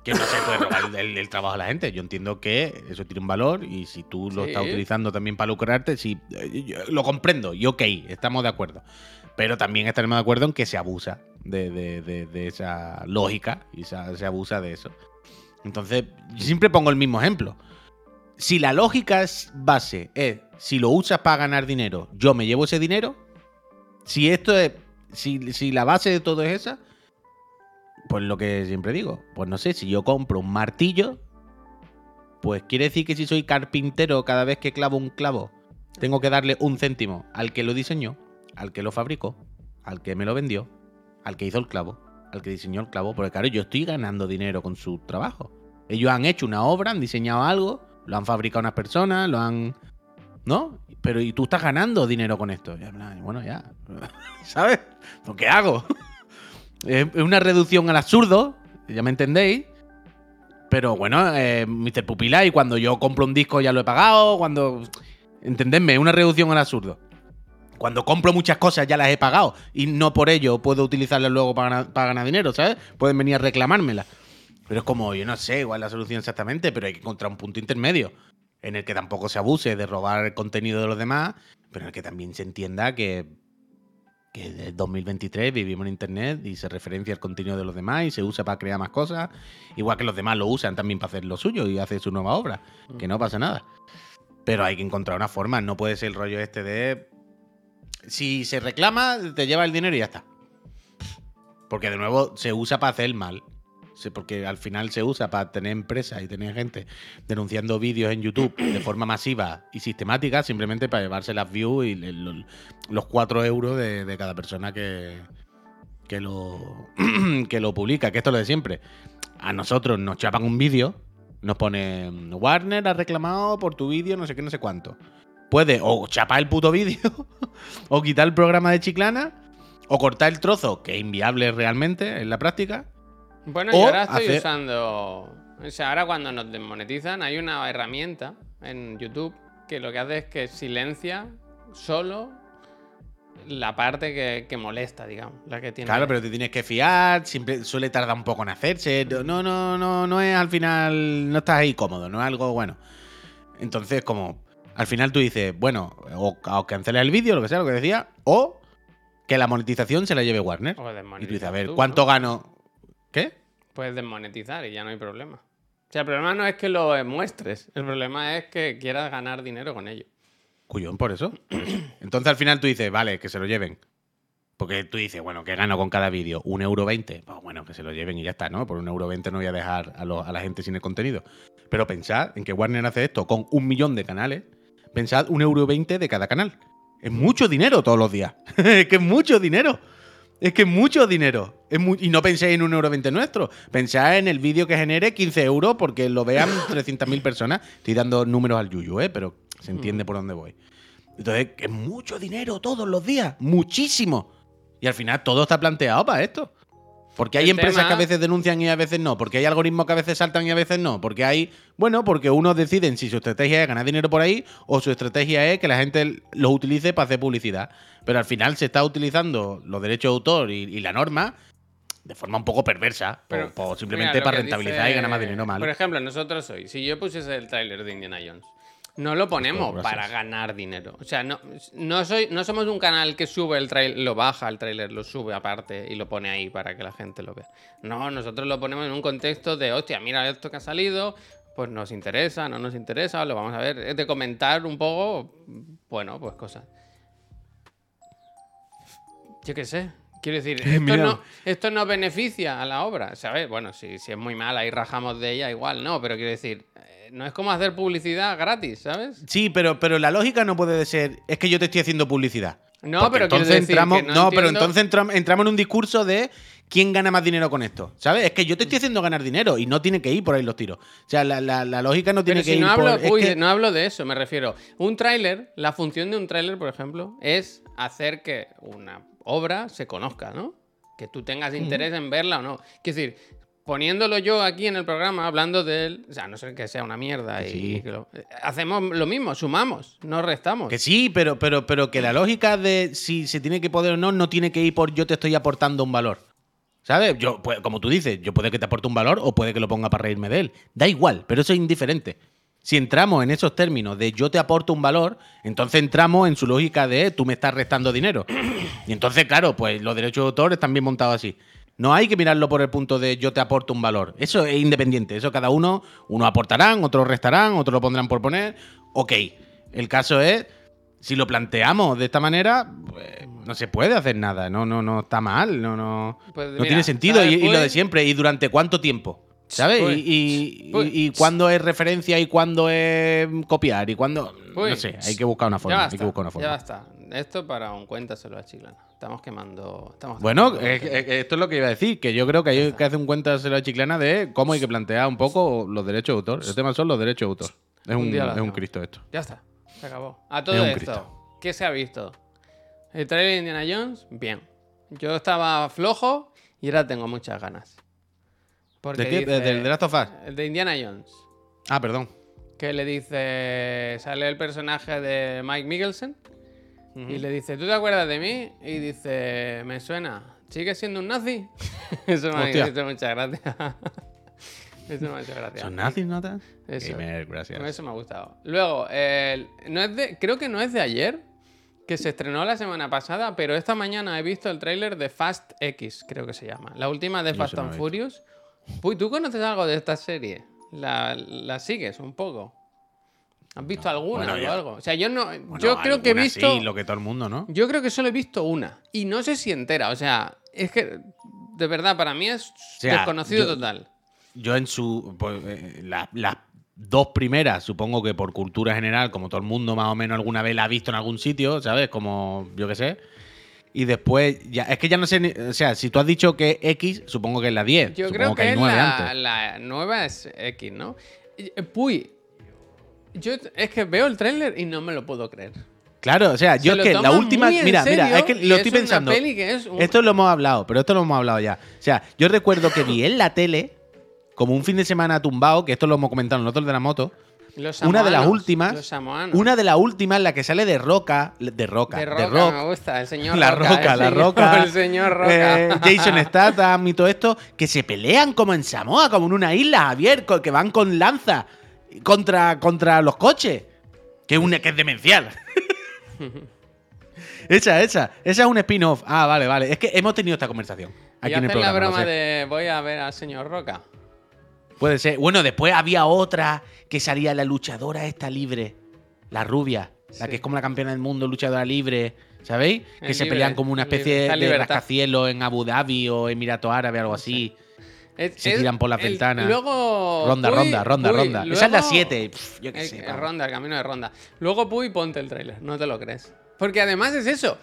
que no se puede robar el, trabajo a la gente. Yo entiendo que eso tiene un valor y si tú lo
Sí.
estás utilizando también para lucrarte, sí, yo lo comprendo y ok, estamos de acuerdo. Pero también estaremos de acuerdo en que se abusa de, de- de- de esa lógica y se, se abusa de eso. Entonces, yo siempre pongo el mismo ejemplo. Si la lógica es base es si lo usas para ganar dinero, yo me llevo ese dinero. Si esto es. Si, si la base de todo es esa, pues lo que siempre digo, pues no sé, si yo compro un martillo, pues quiere decir que si soy carpintero, cada vez que clavo un clavo, tengo que darle un céntimo al que lo diseñó, al que lo fabricó, al que me lo vendió, al que hizo el clavo, al que diseñó el clavo, porque claro, yo estoy ganando dinero con su trabajo. Ellos han hecho una obra, han diseñado algo, lo han fabricado unas personas, lo han... ¿No? Pero y tú estás ganando dinero con esto. Y bueno, ya. ¿Sabes? ¿Lo qué hago? Es una reducción al absurdo, ya me entendéis. Pero bueno, eh, Mr. Pupila, y cuando yo compro un disco ya lo he pagado, cuando... Entendedme, es una reducción al absurdo. Cuando compro muchas cosas ya las he pagado y no por ello puedo utilizarlas luego para ganar, para ganar dinero, ¿sabes? Pueden venir a reclamármelas. Pero es como, yo no sé cuál es la solución exactamente, pero hay que encontrar un punto intermedio en el que tampoco se abuse de robar el contenido de los demás, pero en el que también se entienda que, que el 2023 vivimos en Internet y se referencia el contenido de los demás y se usa para crear más cosas, igual que los demás lo usan también para hacer lo suyo y hacer su nueva obra, que no pasa nada. Pero hay que encontrar una forma, no puede ser el rollo este de... Si se reclama, te lleva el dinero y ya está. Porque de nuevo se usa para hacer el mal. Porque al final se usa para tener empresas y tener gente denunciando vídeos en YouTube de forma masiva y sistemática, simplemente para llevarse las views y los 4 euros de, de cada persona que, que, lo, que lo publica, que esto es lo de siempre. A nosotros nos chapan un vídeo Nos pone Warner ha reclamado por tu vídeo no sé qué, no sé cuánto. Puede o chapar el puto vídeo, o quitar el programa de Chiclana, o cortar el trozo, que es inviable realmente en la práctica.
Bueno, yo ahora estoy
hacer-
usando. O sea, ahora cuando nos desmonetizan, hay una herramienta en YouTube que lo que hace es que silencia solo la parte que, que molesta, digamos. La que tiene.
Claro, pero te tienes que fiar, siempre suele tardar un poco en hacerse. No, no, no, no es al final, no estás ahí cómodo, no es algo bueno. Entonces, como al final tú dices, bueno, o, o cancelas el vídeo, lo que sea, lo que decía, o que la monetización se la lleve Warner.
O
Y tú dices, a ver,
tú,
¿cuánto
¿no?
gano? ¿Qué?
Puedes desmonetizar y ya no hay problema. O sea, el problema no es que lo muestres, el problema es que quieras ganar dinero con ello.
Cuyón, por eso. Entonces al final tú dices, vale, que se lo lleven. Porque tú dices, bueno, ¿qué gano con cada vídeo? ¿Un euro veinte? Pues bueno, que se lo lleven y ya está, ¿no? Por un euro veinte no voy a dejar a la gente sin el contenido. Pero pensad en que Warner hace esto con un millón de canales. Pensad un euro veinte de cada canal. Es mucho dinero todos los días. es que es mucho dinero. Es que es mucho dinero. Es y no penséis en un euro veinte nuestro. Pensad en el vídeo que genere 15 euros porque lo vean 300.000 personas. Estoy dando números al yuyu, ¿eh? Pero se entiende por dónde voy. Entonces, es mucho dinero todos los días. Muchísimo. Y al final todo está planteado para esto. Porque hay
El
empresas
tema-
que a veces denuncian y a veces no. Porque hay algoritmos que a veces saltan y a veces no. Porque hay. Bueno, porque unos deciden si su estrategia es ganar dinero por ahí o su estrategia es que la gente los utilice para hacer publicidad. Pero al final se está utilizando los derechos de autor y, y la norma de forma un poco perversa.
Pero,
simplemente
mira,
para rentabilizar
dice-
y ganar más dinero mal.
Por ejemplo, nosotros hoy, si yo pusiese el tráiler de Indiana Jones, no lo ponemos
Pues, gracias.
para ganar dinero. O sea, no, no, soy, no somos un canal que sube el trailer, lo baja el tráiler, lo sube aparte y lo pone ahí para que la gente lo vea. No, nosotros lo ponemos en un contexto de, hostia, mira esto que ha salido, pues nos interesa, no nos interesa, lo vamos a ver. Es de comentar un poco, bueno, pues cosas. Yo qué sé. Quiero decir, esto no, esto no beneficia a la obra, ¿sabes? Bueno, si, si es muy mala y rajamos de ella, igual no, pero quiero decir, eh, no es como hacer publicidad gratis, ¿sabes?
Sí, pero, pero la lógica no puede ser. Es que yo te estoy haciendo publicidad.
No,
Porque
pero
entonces
decir
entramos,
que
no,
no
pero
entiendo-
entonces entram- entramos en un discurso de quién gana más dinero con esto. ¿Sabes? Es que yo te estoy haciendo ganar dinero y no tiene que ir por ahí los tiros. O sea, la, la- la lógica no tiene
Pero
que
si
ir
no
por.
hablo,
es
uy,
que-
no hablo de eso, me refiero. Un tráiler, la función de un tráiler, por ejemplo, es hacer que una obra se conozca, ¿no? Que tú tengas interés en verla o no. Quiero decir, poniéndolo yo aquí en el programa, hablando de él, o sea, no ser que sea una mierda y
Sí.
que lo- hacemos lo mismo, sumamos, no restamos.
Que sí, pero, pero, pero que la lógica de si se tiene que poder o no, no tiene que ir por yo te estoy aportando un valor. ¿Sabes? Yo, pues, como tú dices, yo puede que te aporte un valor o puede que lo ponga para reírme de él. Da igual, pero eso es indiferente. Si entramos en esos términos de yo te aporto un valor, entonces entramos en su lógica de tú me estás restando dinero. Y entonces, claro, pues los derechos de autor están bien montados así. No hay que mirarlo por el punto de yo te aporto un valor. Eso es independiente. Eso cada uno, unos aportarán, otros restarán, otros lo pondrán por poner. Ok. El caso es, si lo planteamos de esta manera, pues, no se puede hacer nada. No, no, no está mal. No, no,
Pues
no
mira,
tiene sentido. Y, y lo de siempre. ¿Y durante cuánto tiempo? ¿Sabes?
Pues-
y, y,
pues-
y- y cuándo es referencia y cuándo es copiar y cuándo. no sé, hay que buscar una
Ya
forma.
basta,
hay que buscar una
ya
forma.
basta. Esto para un cuéntaselo a Chiclana. Estamos quemando. Estamos
Bueno, esto es lo que iba a decir, que yo creo que hay que hacer un cuenta de la chiclana de cómo hay que plantear un poco los derechos de autor. El tema son los derechos de autor. Es
Un
un,
día lo
es un. Cristo esto.
Ya está, se acabó. A todo
Es
esto. ¿qué se ha visto? El trailer de Indiana Jones, bien. Yo estaba flojo y ahora tengo muchas ganas. Porque
¿De qué?
dice-
¿Del The Last of Us?
El de Indiana Jones.
Ah, perdón.
Que le dice. Sale el personaje de Mike Mikkelsen. Y le dice, ¿tú te acuerdas de mí? Y dice, me suena. ¿Sigues siendo un nazi? Eso me ha hecho mucha gracia. Eso me ha hecho gracia.
¿Son nazis, no? tal?
Eso.
Gamer, gracias.
Eso me ha gustado. Luego, el- no es de, creo que no es de ayer, que se estrenó la semana pasada, pero esta mañana he visto el tráiler de Fast X, creo que se llama. La última de Fast
no
and
visto.
Uy, ¿tú conoces algo de esta serie? ¿La, la sigues un poco? ¿Has visto alguna
bueno,
o algo? O sea, yo no.
Bueno,
yo creo que he visto.
Sí, lo que todo el mundo, ¿no?
Yo creo que solo he visto una. Y no sé si entera. O sea, es que. De verdad, para mí es
sea,
desconocido
yo-
total.
Yo en su. pues, eh, la- las dos primeras, supongo que por cultura general, como todo el mundo más o menos alguna vez la ha visto en algún sitio, ¿sabes? Como yo qué sé. Y después, ya, es que ya no sé, ni- o sea, si tú has dicho que X, supongo que es la 10.
Yo
supongo
creo que, es
9
la,
antes.
la nueva es X, ¿no? eh, Puy, yo es que veo el tráiler y no me lo puedo creer.
Claro, o sea, yo
Se
es que la última. Mira, mira, es que lo
es
estoy pensando.
es un-
Esto lo hemos hablado, pero esto lo hemos hablado ya. O sea, yo recuerdo que vi en la tele, como un fin de semana tumbado, que esto lo hemos comentado nosotros de la moto.
Los
Una de las últimas.
Los.
Una de las últimas en la que sale de Roca. De Roca.
de
De,
roca,
Rock.
me gusta, el señor
La
Roca.
Roca,
el
la
señor-
Roca.
El señor Roca.
eh, Jason Statham y todo esto. Que se pelean como en Samoa, como en una isla, Javier. Que van con lanza contra, contra los coches. Que es, una, que es demencial. esa, esa. Esa es un spin-off. Ah, vale, vale. Es que hemos tenido esta conversación. Aquí en el
la broma
sé.
de voy a ver al señor Roca.
Puede ser. Bueno, después había otra que salía la luchadora esta libre. La rubia. La que es como la campeona del mundo, luchadora libre. ¿Sabéis? Que se
libre,
pelean como una especie de rascacielos en Abu Dhabi o Emirato Árabe, algo así. Se
es-
tiran por las
el-
ventanas.
Luego.
Ronda,
Puy-
ronda, ronda,
Puy,
ronda. Esa es la
luego-
7. Yo qué sé.
ronda, el camino de ronda. Luego Puy, ponte el tráiler, no te lo crees. Porque además es eso.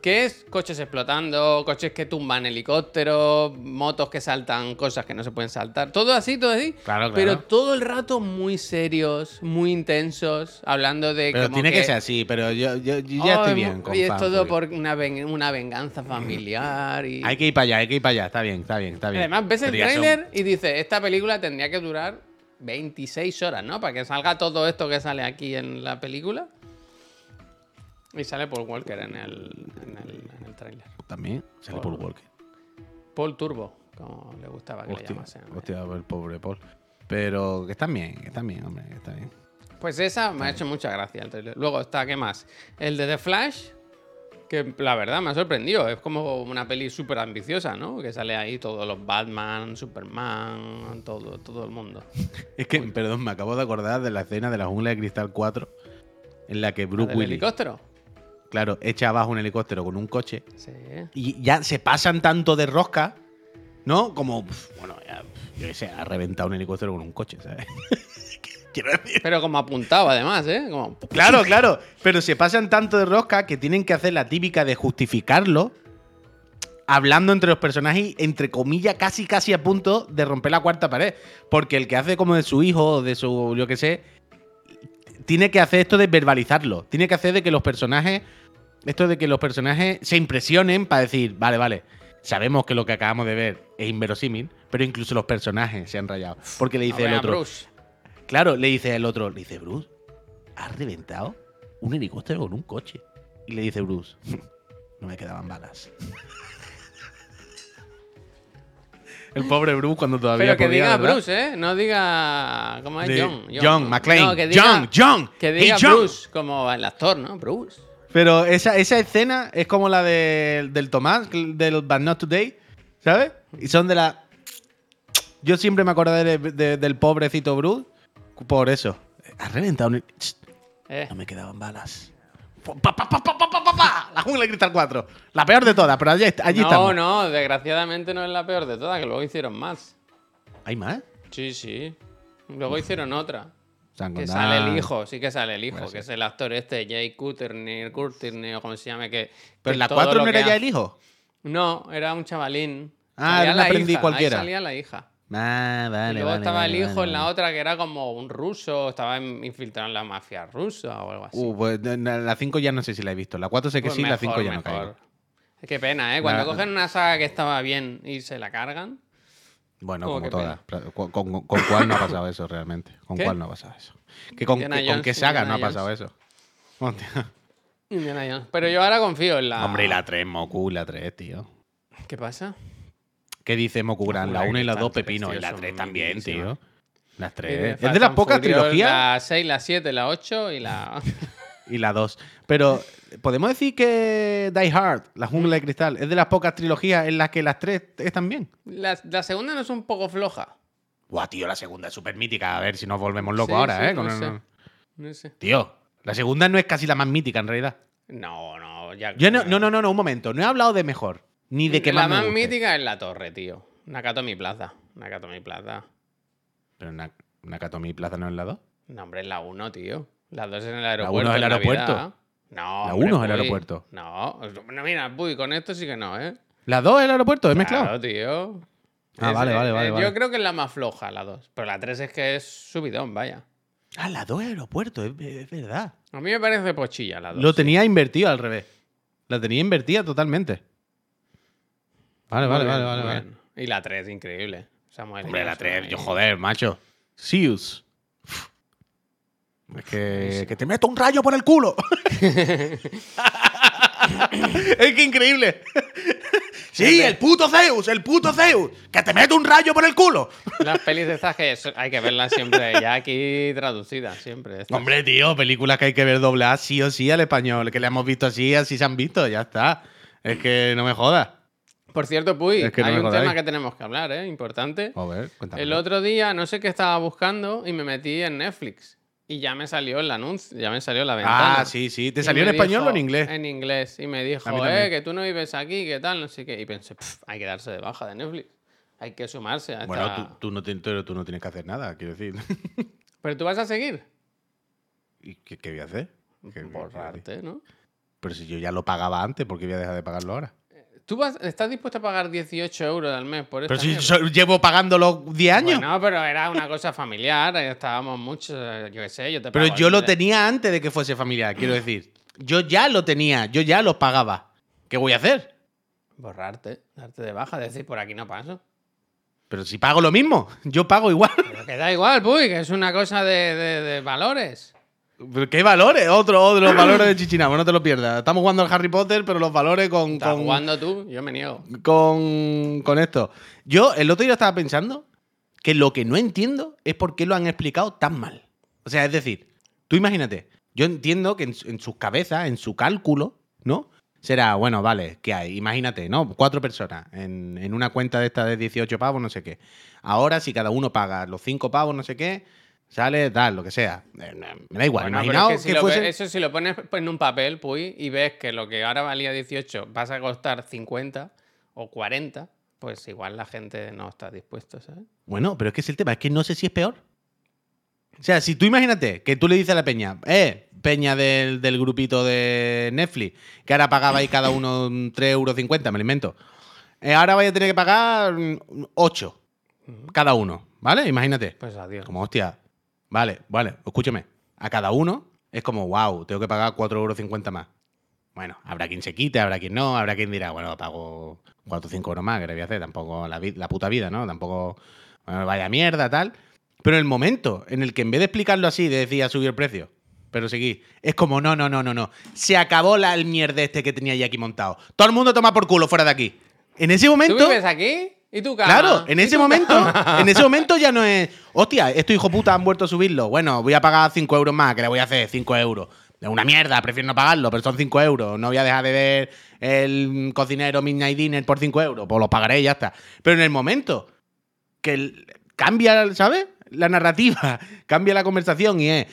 Que es coches explotando, coches que tumban helicópteros, motos que saltan cosas que no se pueden saltar. Todo así, todo así.
Claro, claro.
Pero todo el rato muy serios, muy intensos, hablando de
Pero
como
tiene que... ser así, pero yo, yo- yo ya
"Oh,
estoy
es
bien con
Y es
Fan
todo por una, ven- una venganza familiar y...
Hay que ir para allá, hay que ir para allá. Está bien, está bien, está bien.
Además, ves el tráiler y dices, esta película tendría que durar 26 horas, ¿no? Para que salga todo esto que sale aquí en la película. Y sale Paul Walker en el, en el, en el tráiler.
También sale Paul Walker.
Paul Turbo, como le gustaba que le
Hostia,
llamasen.
hostia, el pobre Paul. Pero que están bien, que están bien, hombre, que está bien.
Pues esa me ha hecho mucha gracia el tráiler. Luego está, ¿qué más? El de The Flash, que la verdad me ha sorprendido. Es como una peli súper ambiciosa, ¿no? Que sale ahí todos los Batman, Superman, todo, todo el mundo.
Es que, perdón, me acabo de acordar de la escena de la jungla de cristal 4 en la que
¿La
Bruce
del
Willis,
helicóptero?
Claro, echa abajo un helicóptero con un coche
Sí.
y ya se pasan tanto de rosca, ¿no? Como, bueno, ya, yo qué sé, ha reventado un helicóptero con un coche, ¿sabes? Quiero decir.
Pero como apuntado, además, ¿eh? Como...
Claro, claro, pero se pasan tanto de rosca que tienen que hacer la típica de justificarlo hablando entre los personajes entre comillas, casi casi a punto de romper la cuarta pared. Porque el que hace como de su hijo o de su, yo qué sé, tiene que hacer esto de verbalizarlo. Tiene que hacer de que los personajes, esto de que los personajes se impresionen para decir, vale, vale, sabemos que lo que acabamos de ver es inverosímil, pero incluso los personajes se han rayado. Porque le dice
ver,
el otro. Claro, le dice el otro, le dice, Bruce, has reventado un helicóptero con un coche. Y le dice Bruce, no me quedaban balas. El pobre Bruce cuando todavía
Pero que
podía,
diga
¿verdad?
Bruce, ¿eh? No diga. ¿Cómo es
De-
John?
John McClane.
No, que diga,
John, John.
Que
Hey,
diga
John.
Bruce, como el actor, ¿no? Bruce.
Pero esa, esa escena es como la de- del Tomás, del But Not Today, ¿sabes? Y son de la... Yo siempre me acordaré de- de- del pobrecito Bruce por eso. Has reventado un...
Eh,
No me quedaban balas. Pa, pa, pa. La jungla de cristal 4. La peor de todas, pero allí, allí
no,
estamos.
no, desgraciadamente no es la peor de todas, que luego hicieron más.
¿Hay más?
Sí, sí. Luego hicieron otra. Que sale el hijo, sí que sale el hijo, que es el actor este, Jay Courtney, Courtney o como se llame, que.
Pero en la
todo
4
lo
no era ya el hijo.
No, era un chavalín.
Ah, era un
la
aprendiz
hija, ahí
cualquiera.
salía la hija.
Ah, vale,
y luego
vale,
estaba
vale,
el hijo en la otra que era como un ruso, estaba infiltrado en la mafia rusa o algo así.
Uh, pues la 5 ya no sé si la he visto. La 4 sé que
Pues
sí, la
mejor,
5 ya no
mejor.
caigo.
Es que pena, ¿eh? Cuando
La-
cogen una saga que estaba bien y se la cargan.
Bueno,
Oh,
como
qué
todas. ¿Con, con, con cuál no ha pasado eso realmente? ¿Con
¿Qué?
cuál no ha pasado eso? ¿Que con, con qué saga
Indiana
no ha pasado eso? Hostia.
Indiana Jones. Pero yo ahora confío en la.
Hombre, y la 3, Moku, la 3, tío.
¿Qué pasa?
¿Qué dice Moku Gran? La
Jungla de
1 y la
Cristal
2
tres,
pepino. Y la
son
3 también, tío. Las
Y
3.
de
Es de las pocas trilogías.
La 6, la 7, la 8 y la.
y la 2. Pero, ¿podemos decir que Die Hard, la jungla de cristal, es de las pocas trilogías en las que las tres están bien?
la, la segunda no es un poco floja.
Buah, tío, la segunda es súper mítica. A ver si nos volvemos locos
Sí,
ahora,
sí,
¿eh?
no
Con el-
sé. No sé.
Tío, la segunda no es casi la más mítica en realidad.
No, no, ya.
Yo no, no, no, no, no, un momento. No he hablado de mejor. Ni de que
La
más,
mítica es la torre, tío. Nakatomi Plaza. Nakatomi Plaza.
Pero Na- Nakatomi Plaza no es la 2.
No, hombre, es la 1, tío. La 2 es en el aeropuerto.
es el aeropuerto.
Navidad. No.
La
hombre,
uno es el aeropuerto.
No. No, mira, Puy, con esto sí que no, ¿eh?
La 2 es el aeropuerto, es mezclado.
Claro, tío.
Ah,
Es-
vale, vale,
eh,
vale,
Yo
vale.
creo que es la más floja, la 2. Pero la 3 es que es subidón, vaya.
Ah, la 2 aeropuerto, es, es verdad.
A mí me parece pochilla la 2.
Lo tenía invertido al revés. La tenía invertida totalmente. Vale, vale, vale, vale, vale.
Y la 3, increíble. Samuel
Hombre, la
Jackson
3,
ahí.
yo joder, macho. Sius. Es que, que te meto un rayo por el culo. es que increíble. sí, el puto Zeus, el puto Zeus. Que te meto un rayo por el culo.
Las pelis de estas que hay que verlas siempre ya aquí traducidas, siempre. Estas.
Hombre, tío, películas que hay que ver dobladas sí o sí al español. Que le hemos visto así, así se han visto, ya está. Es que no me jodas.
Por cierto, Puy,
Es que no
hay un tema que tenemos que hablar, ¿eh? Importante.
A ver, cuéntame.
El otro día, no sé qué estaba buscando y me metí en Netflix. Y ya me salió el anuncio, ya me salió la ventana.
Ah, sí, sí. ¿te salió en español
dijo-
o en inglés?
En inglés. Y me dijo, eh, que tú no vives aquí, qué tal, no sé qué. Y pensé, "Pf, hay que darse de baja de Netflix. Hay que sumarse a esta...
Bueno, tú, tú no te- tú no tienes que hacer nada, quiero decir.
Pero tú vas a seguir.
¿Y qué, qué voy a hacer? ¿Qué- qué-
Borrarte, ¿no?
Pero si yo ya lo pagaba antes, ¿por qué voy a dejar de pagarlo ahora?
¿Tú vas, estás dispuesto a pagar 18 euros al mes por esto?
Pero si yo llevo pagándolo 10 años.
No, pero era una cosa familiar, eh, estábamos muchos, eh, yo qué sé, yo te
pero
pago
yo lo
de-
tenía antes de que fuese familiar, quiero decir. Yo ya lo tenía, yo ya lo pagaba. ¿Qué voy a hacer?
Borrarte, darte de baja, decir, por aquí no paso.
Pero si pago lo mismo, yo pago igual.
Pero que da igual, puy, que es una cosa de, de- de valores.
¿Pero ¿Qué valores? Otro, otro valores de Chichinabo, no te lo pierdas. Estamos jugando al Harry Potter, pero los valores con,
Estás
con,
jugando tú, yo me niego.
con, con esto. Yo el otro día estaba pensando que lo que no entiendo es por qué lo han explicado tan mal. O sea, es decir, tú imagínate, yo entiendo que en, en sus cabezas, en su cálculo, ¿no? Será, bueno, vale, ¿qué hay? Imagínate, ¿no? Cuatro personas en, en una cuenta de esta de 18 pavos, no sé qué. Ahora, si cada uno paga los cinco pavos, no sé qué, sale tal, lo que sea. Eh, Me da igual,
Bueno,
imaginaos
es que si
que
lo
fuese...
ves- eso si lo pones en un papel, puy, y ves que lo que ahora valía 18 vas a costar 50 o 40, pues igual la gente no está dispuesta, ¿sabes?
Bueno, pero es que es el tema, es que no sé si es peor. O sea, si tú imagínate que tú le dices a la peña, eh, peña del, del grupito de Netflix, que ahora pagabais cada uno 3,50 euros, me lo invento. Eh, ahora vais a tener que pagar 8 cada uno, ¿vale? Imagínate.
Pues adiós.
Como hostia. Vale, vale, escúchame. A cada uno es como, wow, tengo que pagar 4,50 euros más. Bueno, habrá quien se quite, habrá quien no, habrá quien dirá, bueno, pago 4 o 5 euros más, que le voy a hacer? Tampoco la, la puta vida, ¿no? Tampoco vaya mierda, tal. Pero en el momento en el que en vez de explicarlo así, de decir, el precio, pero seguí, es como, no, no, no, no, no. Se acabó la, el mierda este que tenía ya aquí montado. Todo el mundo toma por culo fuera de aquí. En ese
¿Tú
momento...
vives aquí? ¿Y tu cama?
Claro, en
¿Y
ese momento,
cama?
en ese momento ya no es, hostia, estos hijo puta han vuelto a subirlo. Bueno, voy a pagar 5 euros más, que le voy a hacer 5 euros. Es una mierda, prefiero no pagarlo, pero son 5 euros. No voy a dejar de ver el cocinero Midnight Dinner por 5 euros. Pues lo pagaré y ya está. Pero en el momento que cambia, ¿sabes? La narrativa, cambia la conversación y es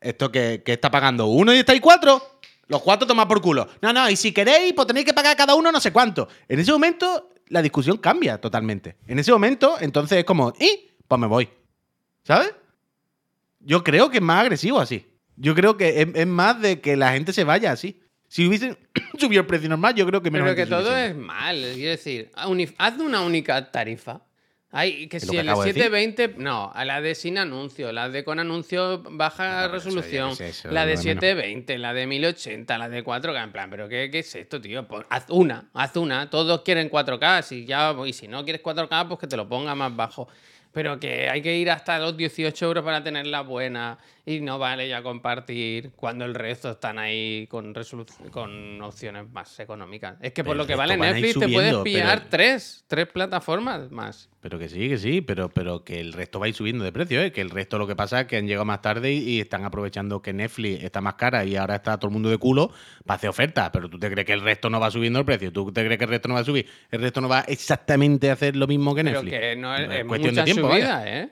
esto que, que está pagando uno y estáis cuatro. Los cuatro toman por culo. No, no, y si queréis, pues tenéis que pagar cada uno no sé cuánto. En ese momento, la discusión cambia totalmente. En ese momento, entonces es como, ¿y? Pues me voy. ¿Sabes? Yo creo que es más agresivo así. Yo creo que es, es más de que la gente se vaya así. Si hubiesen subido el precio normal, yo creo que menos
Pero que todo es mal, quiero decir, haz una única tarifa. Hay, que si el
acabo de decir.
720, no, a la de sin anuncio, la de con anuncio baja
Ah, eso
resolución,
es eso,
la de
de menos.
720, la de 1080, la de 4K, en plan, pero ¿qué, qué es esto, tío? Pon- haz una, haz una, todos quieren 4K, si ya, y si no quieres 4K, pues que te lo ponga más bajo. Pero que hay que ir hasta los 18 euros para tenerla buena y no vale ya compartir cuando el resto están ahí con, con opciones más económicas. Es que por
Pero
lo que vale Netflix te puedes pillar
pero-
tres, tres plataformas más.
Pero que sí, que sí, pero, pero que el resto va a ir subiendo de precio, ¿eh? Que el resto lo que pasa es que han llegado más tarde y, están aprovechando que Netflix está más cara y ahora está todo el mundo de culo para hacer ofertas. Pero tú te crees que el resto no va subiendo el precio, tú te crees que el resto no va a subir. El resto no va exactamente a hacer lo mismo que
Pero
Netflix.
que no es, es
cuestión de tiempo,
¿eh?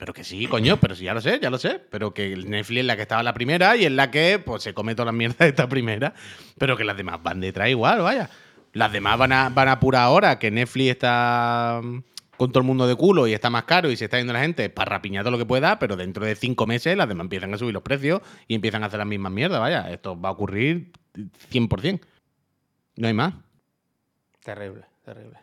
Pero que sí, coño, pero sí, ya lo sé, ya lo sé. Pero que el Netflix es la que estaba la primera y es la que pues, se come todas las mierdas de esta primera. Pero que las demás van detrás igual, vaya. Las demás van a, van a apurar ahora que Netflix está mm, con todo el mundo de culo y está más caro y se está yendo la gente para rapiñar todo lo que pueda, pero dentro de cinco meses las demás empiezan a subir los precios y empiezan a hacer las mismas mierdas, vaya. Esto va a ocurrir 100%. No hay más.
Terrible, terrible.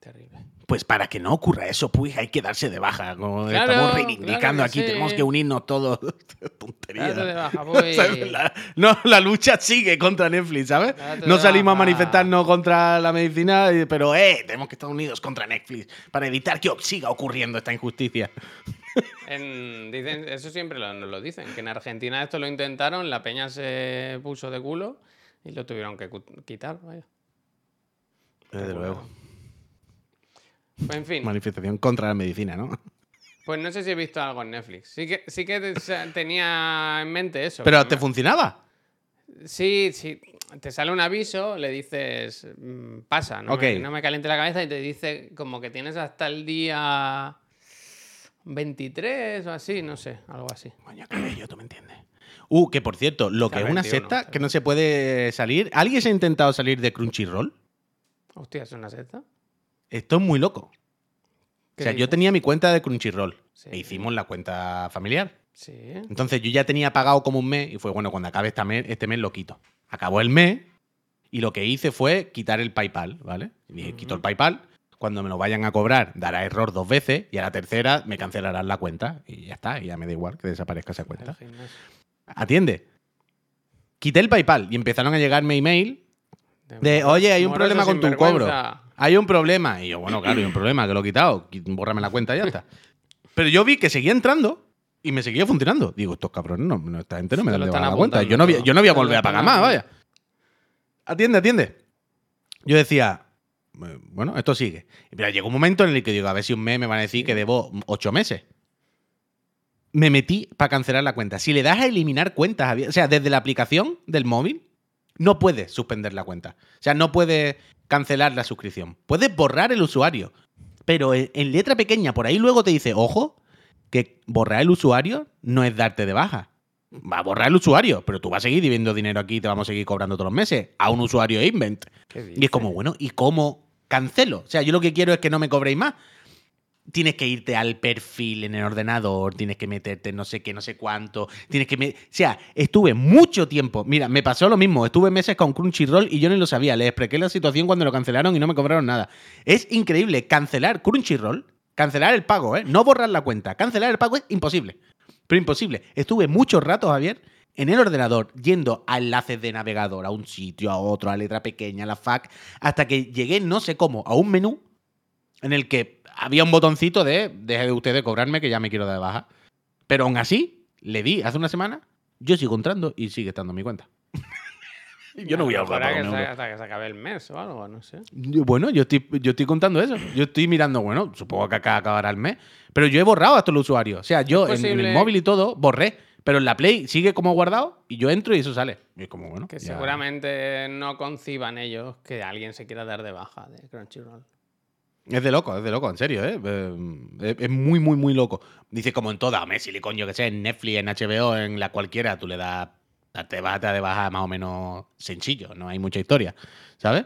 Terrible.
Pues para que no ocurra eso, pues hay que darse de baja.
Claro,
estamos reivindicando
claro
aquí,
sí.
tenemos que unirnos todos. Tontería.
De baja, pues.
La- no, la lucha sigue contra Netflix, ¿sabes? No salimos a manifestarnos contra la medicina, pero eh, tenemos que estar unidos contra Netflix para evitar que siga ocurriendo esta injusticia.
En- dicen, eso siempre lo, nos lo dicen, que en Argentina esto lo intentaron, la peña se puso de culo y lo tuvieron que quitar, vaya.
Desde luego.
Pues en fin,
Manifestación contra la medicina, ¿no?
pues no sé si he visto algo en Netflix. Sí que, sí que te- tenía en mente eso.
Pero te
me-
funcionaba.
Sí, sí. Te sale un aviso, le dices, mm, pasa, no, me, no me caliente la cabeza y te dice como que tienes hasta el día 23 o así, no sé, algo así.
Coño, qué bello, tú me entiendes. Uh, que por cierto, lo que es una
21,
secta que no se puede salir. ¿Alguien se ha intentado salir de Crunchyroll?
Hostia, ¿es una secta?
Esto es muy loco. O
¿Qué
sea, yo tenía mi cuenta de Crunchyroll.
Sí.
E hicimos la cuenta familiar.
Sí.
Entonces yo ya tenía pagado como un mes y fue, bueno, cuando acabe este mes, este mes lo quito. Acabó el mes y lo que hice fue quitar el PayPal, ¿vale? Y dije, quito el PayPal. Cuando me lo vayan a cobrar, dará error dos veces y a la tercera me cancelarán la cuenta. Y ya está, y ya me da igual que desaparezca esa cuenta. Atiende. Quité el PayPal y empezaron a llegarme email de,
moro-
oye, hay un problema con tu cobro. Hay un problema. Y yo, bueno, claro, hay un problema, que lo he quitado. Qui- Bórrame la cuenta y ya está. Pero yo vi que seguía entrando y me seguía funcionando. Digo, estos cabrones, no, no, esta gente no me
lo
de
están
baja la cuenta. Yo no, voy, yo no voy a volver a pagar más, vaya. Atiende, atiende. Yo decía, bueno, esto sigue. Mira, llegó un momento en el que digo, a ver si un mes me van a decir que debo ocho meses. Me metí para cancelar la cuenta. Si le das a eliminar cuentas, o sea, desde la aplicación del móvil, no puedes suspender la cuenta. O sea, no puedes cancelar la suscripción. Puedes borrar el usuario. Pero en, en letra pequeña, por ahí luego te dice, ojo, que borrar el usuario no es darte de baja. Va a borrar el usuario, pero tú vas a seguir debiendo dinero aquí y te vamos a seguir cobrando todos los meses a un usuario Invent.
¿Qué
Y es como, bueno, ¿y cómo cancelo? O sea, yo lo que quiero es que no me cobréis más. Tienes que irte al perfil en el ordenador, tienes que meterte no sé qué, no sé cuánto, tienes que... O sea, estuve mucho tiempo. Mira, me pasó lo mismo. Estuve meses con Crunchyroll y yo ni lo sabía. Les expliqué la situación cuando lo cancelaron y no me cobraron nada. Es increíble. Cancelar Crunchyroll, cancelar el pago, ¿eh? No borrar la cuenta. Cancelar el pago es imposible. Pero imposible. Estuve mucho rato, Javier, en el ordenador, yendo a enlaces de navegador, a un sitio, a otro, a letra pequeña, a la FAC, hasta que llegué, no sé cómo, a un menú en el que había un botoncito de deje de usted de cobrarme que ya me quiero dar de baja. Pero aún así, le di hace una semana, yo sigo entrando y sigue estando en mi cuenta. yo no voy a ahorrar
que
un
se- hasta que se acabe el mes o algo, no sé.
Yo- Bueno, yo estoy, yo estoy contando eso. Yo estoy mirando, bueno, supongo que acá acabará el mes. Pero yo he borrado a todos los usuarios. O sea, yo en, en el móvil y todo borré. Pero en la Play sigue como guardado y yo entro y eso sale. Y es como, bueno.
Que
ya-
seguramente no conciban ellos que alguien se quiera dar de baja de Crunchyroll.
Es de loco, es de loco, en serio, ¿eh? Eh, Es, muy, muy, muy loco. Dice como en toda, Messi, coño, que sea en Netflix, en HBO, en la cualquiera, tú le das, te vas de baja más o menos sencillo, no hay mucha historia, ¿sabes?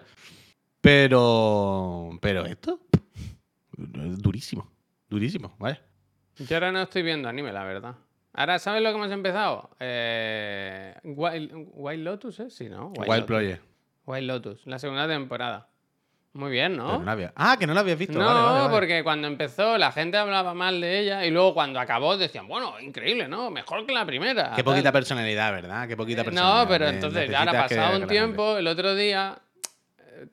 Pero, pero esto, es durísimo, durísimo, ¿vale?
Yo ahora no estoy viendo anime, la verdad. Ahora, ¿sabes lo que hemos empezado? Eh, Wild, Wild Lotus, ¿eh? Sí, ¿no?
Wild,
Lotus.
Player.
Wild Lotus, la segunda temporada. Muy bien,
Pero
¿no?
no la había- Ah, que no la habías visto.
No,
vale, vale, vale.
porque cuando empezó la gente hablaba mal de ella y luego cuando acabó decían, bueno, increíble, ¿no? Mejor que la primera.
Qué
tal.
poquita personalidad, ¿verdad? Qué poquita personalidad.
Eh, No, pero entonces ya ahora ha pasado un tiempo, el otro día, eh,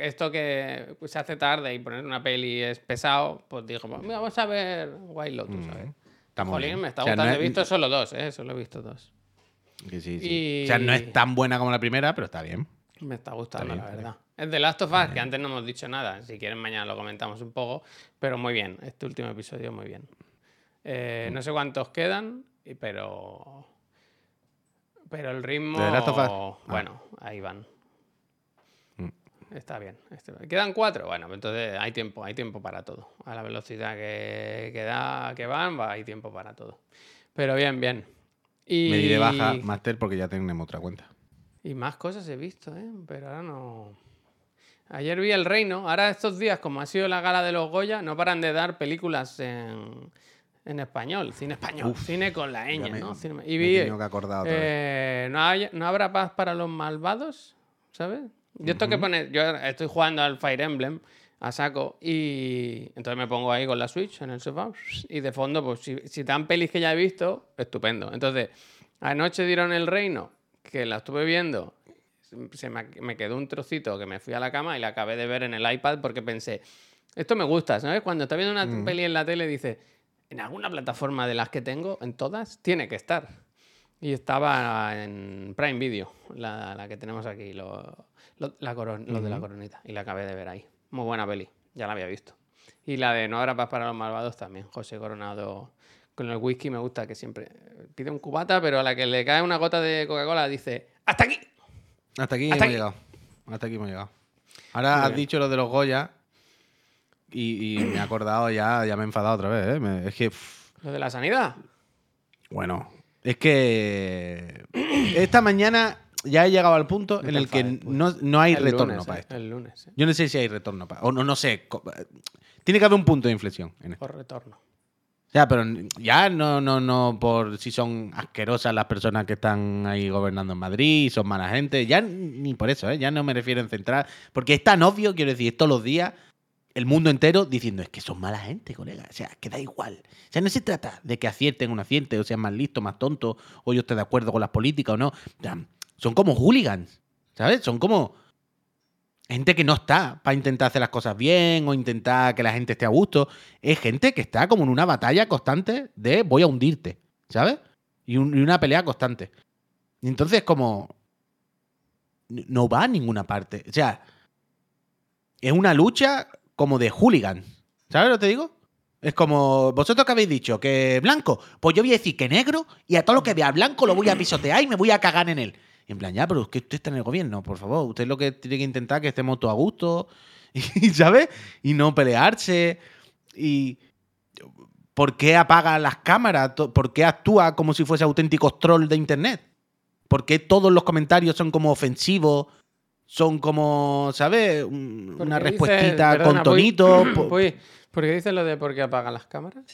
esto que se hace tarde y poner una peli es pesado, pues dijo, vamos a ver Wild Lotus.
Está muy
Jolín,
bien.
me está
O sea, no
gustando.
es-
He visto solo dos, ¿eh? Solo he visto dos.
que sí, sí.
Y-
O sea, no es tan buena como la primera, pero está bien.
Me está gustando,
bien,
la verdad. Es de Last of Us, que antes no hemos dicho nada. Si quieren, mañana lo comentamos un poco. Pero muy bien, este último episodio muy bien. Eh,
Mm.
no sé cuántos quedan, pero. Pero el ritmo.
¿De Last of Us? Ah.
Bueno, ahí van.
Mm.
Está bien. este- ¿Quedan cuatro? Bueno, pues entonces hay tiempo, hay tiempo para todo. A la velocidad que, que, da, que van, va, hay tiempo para todo. Pero bien, bien. Y...
Me di de baja Master porque ya tenemos otra cuenta.
Y más cosas he visto, ¿eh? Pero ahora no. Ayer vi El Reino. Ahora estos días, como ha sido la gala de los Goya, no paran de dar películas en, en español. Cine español.
Uf,
cine con la ñ,
me-
¿no? Cine- Y vi...
que acordar otra vez.
eh, ¿no, hay- ¿No habrá paz para los malvados? ¿Sabes? Yo esto que pone... Yo estoy jugando al Fire Emblem. a saco. Y entonces me pongo ahí con la Switch en el sofá. Y de fondo, pues si, si dan pelis que ya he visto, estupendo. Entonces, anoche dieron El Reino, que la estuve viendo. Se me, me quedó un trocito que me fui a la cama y la acabé de ver en el iPad porque pensé, esto me gusta, ¿sabes? Cuando estás viendo una
Mm.
peli en la tele, dices, en alguna plataforma de las que tengo, en todas, tiene que estar. Y estaba en Prime Video, la, la que tenemos aquí, lo, lo- la coron- lo de la coronita. Y la acabé de ver ahí. Muy buena peli, ya la había visto. Y la de No habrá paz para los malvados también. José Coronado con el whisky me gusta que siempre pide un cubata, pero a la que le cae una gota de Coca-Cola dice, ¡hasta aquí!
Hasta aquí
Hasta
hemos
aquí.
llegado. Hasta aquí hemos llegado. Ahora
Muy
has
bien.
dicho lo de los Goya y, y me he acordado ya, ya me he enfadado otra vez. ¿eh? Me- es que, pff,
Lo de la sanidad.
bueno, es que esta mañana ya he llegado al punto
No
en
te
el que
enfades, pues.
no, no hay
El
retorno
lunes,
para
eh,
esto.
El lunes, eh,
Yo no sé si hay retorno para O no, no sé. co- Tiene que haber un punto de inflexión en esto.
por retorno.
Ya, pero ya no, no, no por si son asquerosas las personas que están ahí gobernando en Madrid, son mala gente, ya ni por eso, ¿eh? ya no me refiero en centrar, porque es tan obvio, quiero decir, todos los días el mundo entero diciendo es que son mala gente, colega, o sea, que da igual. O sea, no se trata de que acierten o no o sean más listos, más tontos, o yo esté de acuerdo con las políticas o no. Sea, son como hooligans, ¿sabes? Son como gente que no está para intentar hacer las cosas bien o intentar que la gente esté a gusto. Es gente que está como en una batalla constante de voy a hundirte, ¿sabes? Y, y una pelea constante. Y entonces como no va a ninguna parte. O sea, es una lucha como de hooligan. ¿Sabes lo que te digo? Es como vosotros que habéis dicho que blanco, pues yo voy a decir que negro y a todo lo que vea blanco lo voy a pisotear y me voy a cagar en él. Y en plan, ya, pero es que usted está en el gobierno, por favor. Usted lo que tiene que intentar es que estemos todos a gusto, y, ¿sabes? Y no pelearse. Y. ¿Por qué apaga las cámaras? ¿Por qué actúa como si fuese auténticos troll de internet? ¿Por qué todos los comentarios son como ofensivos? Son como, ¿sabes? Un-
¿Por
Una respuestita
perdona,
con tonito.
¿por qué dices lo de por qué apagan las cámaras?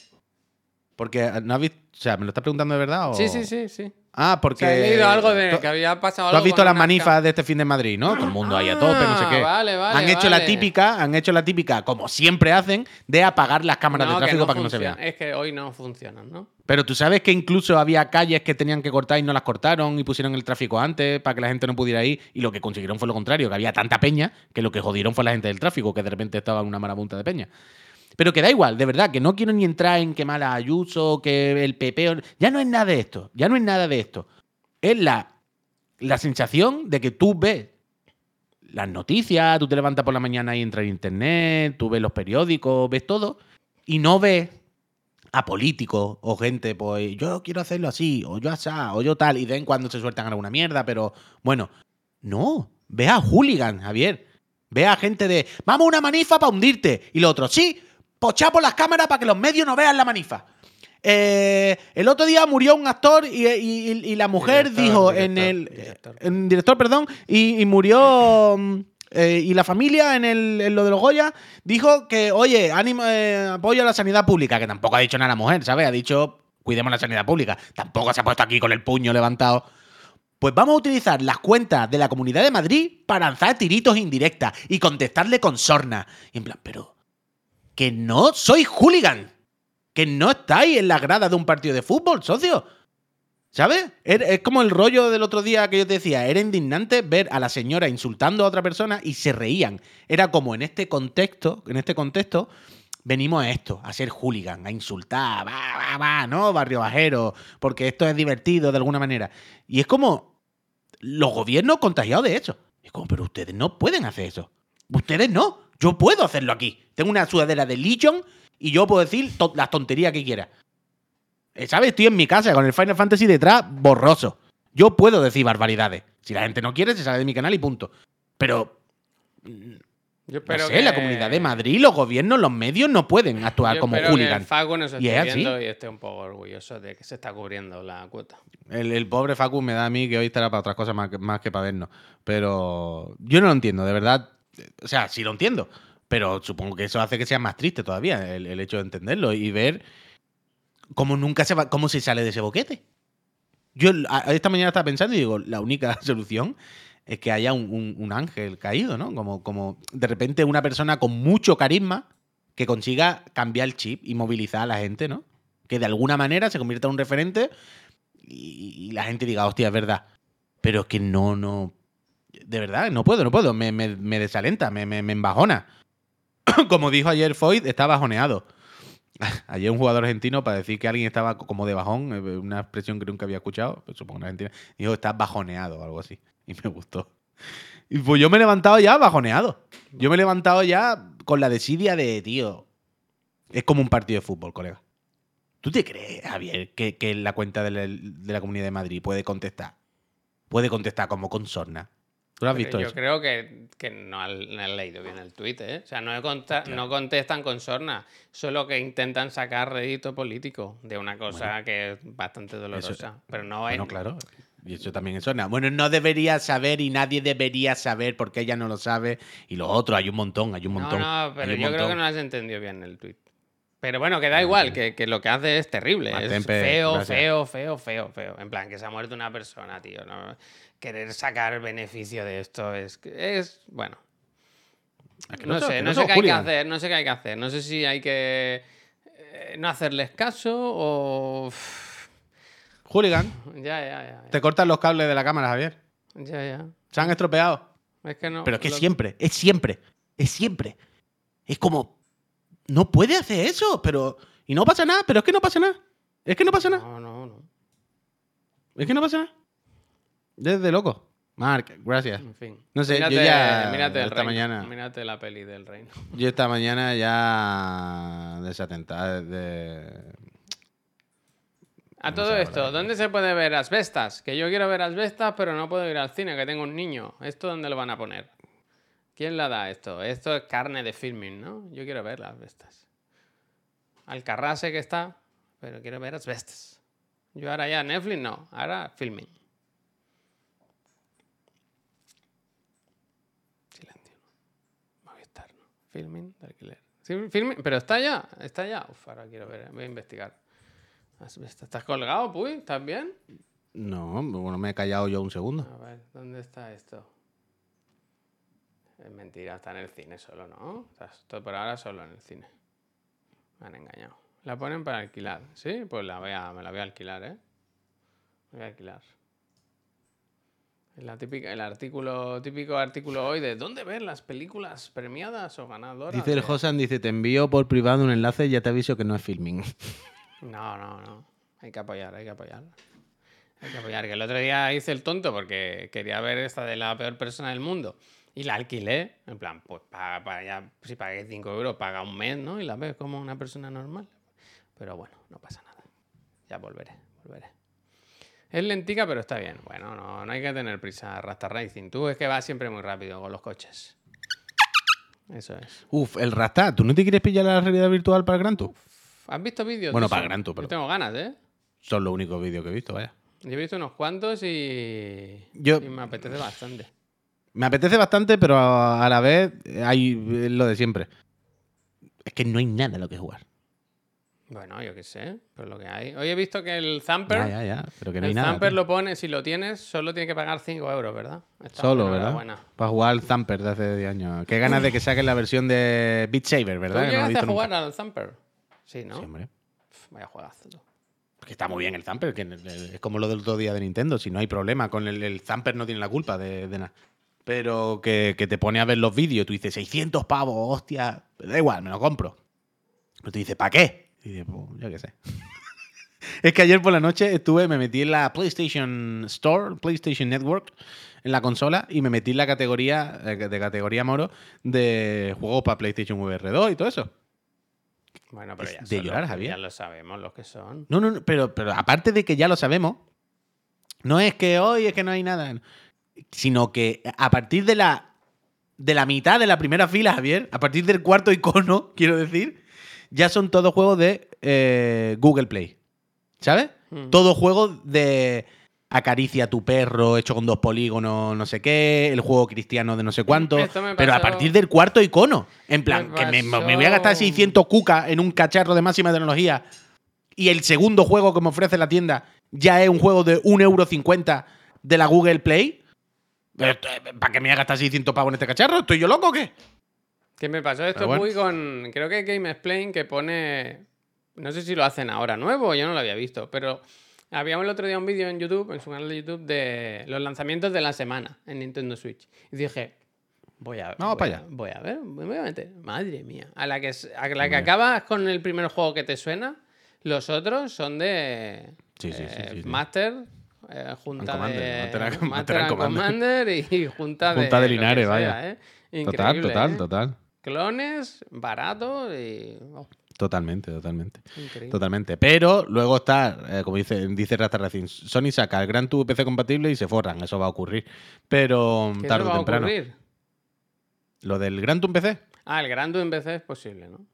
Porque no has visto. O sea, ¿me lo estás preguntando de verdad? O...
Sí, sí, sí, sí.
Ah, porque.
he leído algo de
¿Tú-
que había pasado
¿Tú has visto las manifas de este fin de Madrid, no? Todo el mundo ahí a tope, no sé
Ah,
qué.
vale, vale,
han hecho la típica, han hecho la típica, como siempre hacen, de apagar las cámaras
No,
de tráfico para que no se vean.
Es que hoy no funcionan, ¿no?
Pero tú sabes que incluso había calles que tenían que cortar y no las cortaron y pusieron el tráfico antes para que la gente no pudiera ir y lo que consiguieron fue lo contrario, que había tanta peña que lo que jodieron fue la gente del tráfico, que de repente estaba en una marabunta de peña. Pero que da igual, de verdad, que no quiero ni entrar en que mala Ayuso, que el PP... Ya no es nada de esto, ya no es nada de esto. Es la, la sensación de que tú ves las noticias, tú te levantas por la mañana y entras en internet, tú ves los periódicos, ves todo, y no ves a políticos o gente, pues yo quiero hacerlo así, o yo asá, o yo tal, y de en cuando se sueltan alguna mierda, pero bueno, no, ve a hooligan, Javier. Ve a gente de, vamos a una manifa para hundirte. Y lo otro, sí, pochá por las cámaras para que los medios no vean la manifa. Eh, el otro día murió un actor y, y- y la mujer
Director,
dijo
director,
en el
director.
en director, perdón, y, y murió mm, eh, y la familia en, el, en lo de los Goya dijo que, oye, ánimo, eh, apoyo a la sanidad pública, que tampoco ha dicho nada la mujer, ¿sabes? Ha dicho, cuidemos la sanidad pública. Tampoco se ha puesto aquí con el puño levantado. Pues vamos a utilizar las cuentas de la Comunidad de Madrid para lanzar tiritos indirectas y contestarle con sorna. Y en plan, pero que no soy hooligan. Que no estáis en la grada de un partido de fútbol, socio. ¿Sabes? Er- Es como el rollo del otro día que yo te decía. Era indignante ver a la señora insultando a otra persona y se reían. Era como en este contexto, en este contexto, venimos a esto, a ser hooligan, a insultar, va, va, va, ¿no? Barrio bajero, porque esto es divertido de alguna manera. Y es como los gobiernos contagiados de eso. Es como, pero ustedes no pueden hacer eso. Ustedes no. Yo puedo hacerlo aquí. Tengo una sudadera de Legion y yo puedo decir to- las tonterías que quiera. Eh, ¿Sabes? Estoy en mi casa con el Final Fantasy detrás borroso. Yo puedo decir barbaridades. Si la gente no quiere, se sale de mi canal y punto. Pero,
Yo
no sé,
que-
la Comunidad de Madrid, los gobiernos, los medios no pueden actuar
Yo
como
espero que
hooligan.
el Facu nos
Y es así.
y esté un poco orgulloso de que se está cubriendo la cuota.
El, el pobre Facu me da a mí que hoy estará para otras cosas más que, más que para vernos. Pero yo no lo entiendo, de verdad. O sea, sí lo entiendo. Pero supongo que eso hace que sea más triste todavía el, el hecho de entenderlo y ver cómo nunca se va, cómo se sale de ese boquete. Yo esta mañana estaba pensando y digo, la única solución es que haya un, un- un ángel caído, ¿no? Como, como de repente una persona con mucho carisma que consiga cambiar el chip y movilizar a la gente, ¿no? Que de alguna manera se convierta en un referente y, y la gente diga, hostia, es verdad. Pero es que no, no. De verdad, no puedo, no puedo. Me, me- desalenta, me, embajona. Como dijo ayer Foyt, está bajoneado. Ayer un jugador argentino, para decir que alguien estaba como de bajón, eh, una expresión que nunca había escuchado, pues supongo en Argentina, dijo, está bajoneado o algo así. Y me gustó. Y pues yo me he levantado ya bajoneado. Yo me he levantado ya con la desidia de, tío, es como un partido de fútbol, colega. ¿Tú te crees, Javier, que, que la cuenta de la, de la Comunidad de Madrid puede contestar? Puede contestar como con sorna. ¿Tú lo has
Pero
visto
yo
eso?
creo que, que no, han, no han leído bien el tuit, ¿eh? O sea, no, he conta- no contestan con sorna, solo que intentan sacar rédito político de una cosa que es bastante dolorosa. pero no es.
Bueno, claro. Y eso también es sorna. Bueno, no debería saber y nadie debería saber porque ella no lo sabe. Y lo otro, hay un montón, hay un
No,
montón.
no, pero
hay un
yo creo que no has entendido bien el tuit. Pero bueno, que da igual, que, que lo que hace es terrible.
Más
Es
tempe,
feo,
gracias.
feo, feo, feo, feo. En plan, que se ha muerto una persona, tío. ¿no? Querer sacar beneficio de esto es. es bueno.
Es que
No, sé,
que
no sé qué hay que hacer, no sé qué hay que hacer. No sé si hay que eh, no hacerles caso o.
Hooligan.
Ya, ya, ya.
Te cortan los cables de la cámara, Javier.
Ya, ya.
Se han estropeado.
Es que no.
Pero es que
lo-
siempre, es siempre, es siempre. Es como, no puede hacer eso, pero... Y no pasa nada, pero es que no pasa nada. Es que no pasa nada.
No, no, no.
Es que no pasa nada. Desde loco. Mark, gracias.
En fin.
No sé, yo
mírate,
ya
Mírate el
esta
reino,
mañana-
Mírate la peli del reino.
Yo esta mañana ya desatentado de...
A
No
todo esto. ¿dónde se puede ver asbestas? Que yo quiero ver asbestas, pero no puedo ir al cine, que tengo un niño. ¿Esto dónde lo van a poner? ¿Quién la da esto? Esto es carne de filming, ¿no? Yo quiero ver las asbestas. Alcarrase que está, pero quiero ver asbestas. Yo ahora ya Netflix no, ahora filming. Silencio. Movistar, ¿no? Filming de alquiler. Sí, filming, pero está ya, está ya. Uf, ahora quiero ver, voy a investigar. ¿Estás colgado, Puy? ¿Estás bien?
No, bueno, me he callado yo un segundo.
A ver, ¿dónde está esto? Es mentira, está en el cine solo, ¿no? Está por ahora solo en el cine. Me han engañado. La ponen para alquilar, ¿sí? Pues la voy a, me la voy a alquilar, ¿eh? Me voy a alquilar. Es La típica, el artículo, típico artículo hoy de ¿dónde ver las películas premiadas o ganadoras?
Dice el
de-?"
Josan, dice, te envío por privado un enlace y ya te aviso que no es filming.
No, no, no. Hay que apoyar, hay que apoyar. Hay que apoyar. Que el otro día hice el tonto porque quería ver esta de la peor persona del mundo. Y la alquilé. En plan, pues paga, paga ya, si pagué 5 euros, paga un mes, ¿no? Y la ves como una persona normal. Pero bueno, no pasa nada. Ya volveré, volveré. Es lentica, pero está bien. Bueno, no, no hay que tener prisa, Rasta Racing. Tú es que vas siempre muy rápido con los coches. Eso es.
Uf, el Rasta, ¿tú no te quieres pillar la realidad virtual para el Gran Tour?
¿Has visto vídeos?
Bueno, para? Gran Tour,
Yo
pero-
tengo ganas, ¿eh?
Son los únicos vídeos que he visto, vaya.
Yo he visto unos cuantos y,
Yo-
y me apetece bastante.
Me apetece bastante, pero a la vez hay lo de siempre. Es que no hay nada a lo que jugar.
Bueno, yo qué sé, pero lo que hay. Hoy he visto que el Zamper,
Ya, ya, ya. Pero que no hay
el
nada.
Zamper
tío.
lo pone, si lo tienes, solo tiene que pagar 5 euros, ¿verdad? Está
Solo, ¿verdad? Para jugar al Zamper de hace 10 años. Qué ganas de que saquen la versión de Beat Saber,
¿Tú
¿verdad? Que no he visto
a jugar
nunca.
al Zamper? Sí, ¿no?
Sí, hombre.
Pf, Vaya juegazo. tú.
Que está muy bien el Zamper, que es como lo del otro día de Nintendo. Si no hay problema con el, el Zamper, no tiene la culpa de, de nada. Pero que, que te pone a ver los vídeos, tú dices 600 pavos, hostia. Da igual, me lo compro. Pero tú dices, ¿para qué? Y dices, pues, yo qué sé. es que ayer por la noche estuve, me metí en la PlayStation Store, PlayStation Network, en la consola, y me metí en la categoría, eh, de categoría moro, de juegos para PlayStation VR 2 y todo eso.
Bueno, pero ya,
de llorar, Javier.
ya lo sabemos los que son.
No, no, no, pero, pero aparte de que ya lo sabemos, no es que hoy es que no hay nada, sino que a partir de la, de la mitad de la primera fila, Javier, a partir del cuarto icono, quiero decir, ya son todos juegos de eh, Google Play. ¿Sabes?
Mm.
Todos juegos de acaricia a tu perro, hecho con dos polígonos, no sé qué, el juego cristiano de no sé cuánto. Pero a partir del cuarto icono. En plan,
Me
que me, me voy a gastar 600 cuca en un cacharro de máxima tecnología y el segundo juego que me ofrece la tienda ya es un juego de 1,50€ de la Google Play. ¿Para qué me voy a gastar 600 pavos en este cacharro? ¿Estoy yo loco o qué?
¿Qué me pasó esto
bueno.
muy con. Creo que Game Explain que pone. No sé si lo hacen ahora nuevo, yo no lo había visto, pero había el otro día un vídeo en YouTube, en su canal de YouTube, de los lanzamientos de la semana en Nintendo Switch. Y dije, voy a,
Vamos
voy
para allá.
voy a ver, me voy a meter. Madre mía. A la que, a la que acabas con el primer juego que te suena, los otros son de
Sí, sí, sí,
eh,
sí, sí.
Master. Eh, junta de
Commander.
Y junta de,
Junta de
que
Linares,
sea,
vaya.
¿eh?
Total,
Increíble,
total,
¿eh?
total.
Clones, barato y. oh,
Totalmente, totalmente.
increíble.
Totalmente. Pero luego está, eh, como dice, dice Rasta Racing, Sony saca el Gran Tubo PC compatible y se forran. Eso va a ocurrir. Pero
¿Qué
tarde o
va a
temprano.
ocurrir?
Lo del Gran Tubo PC.
Ah, el Gran en PC es posible, ¿no?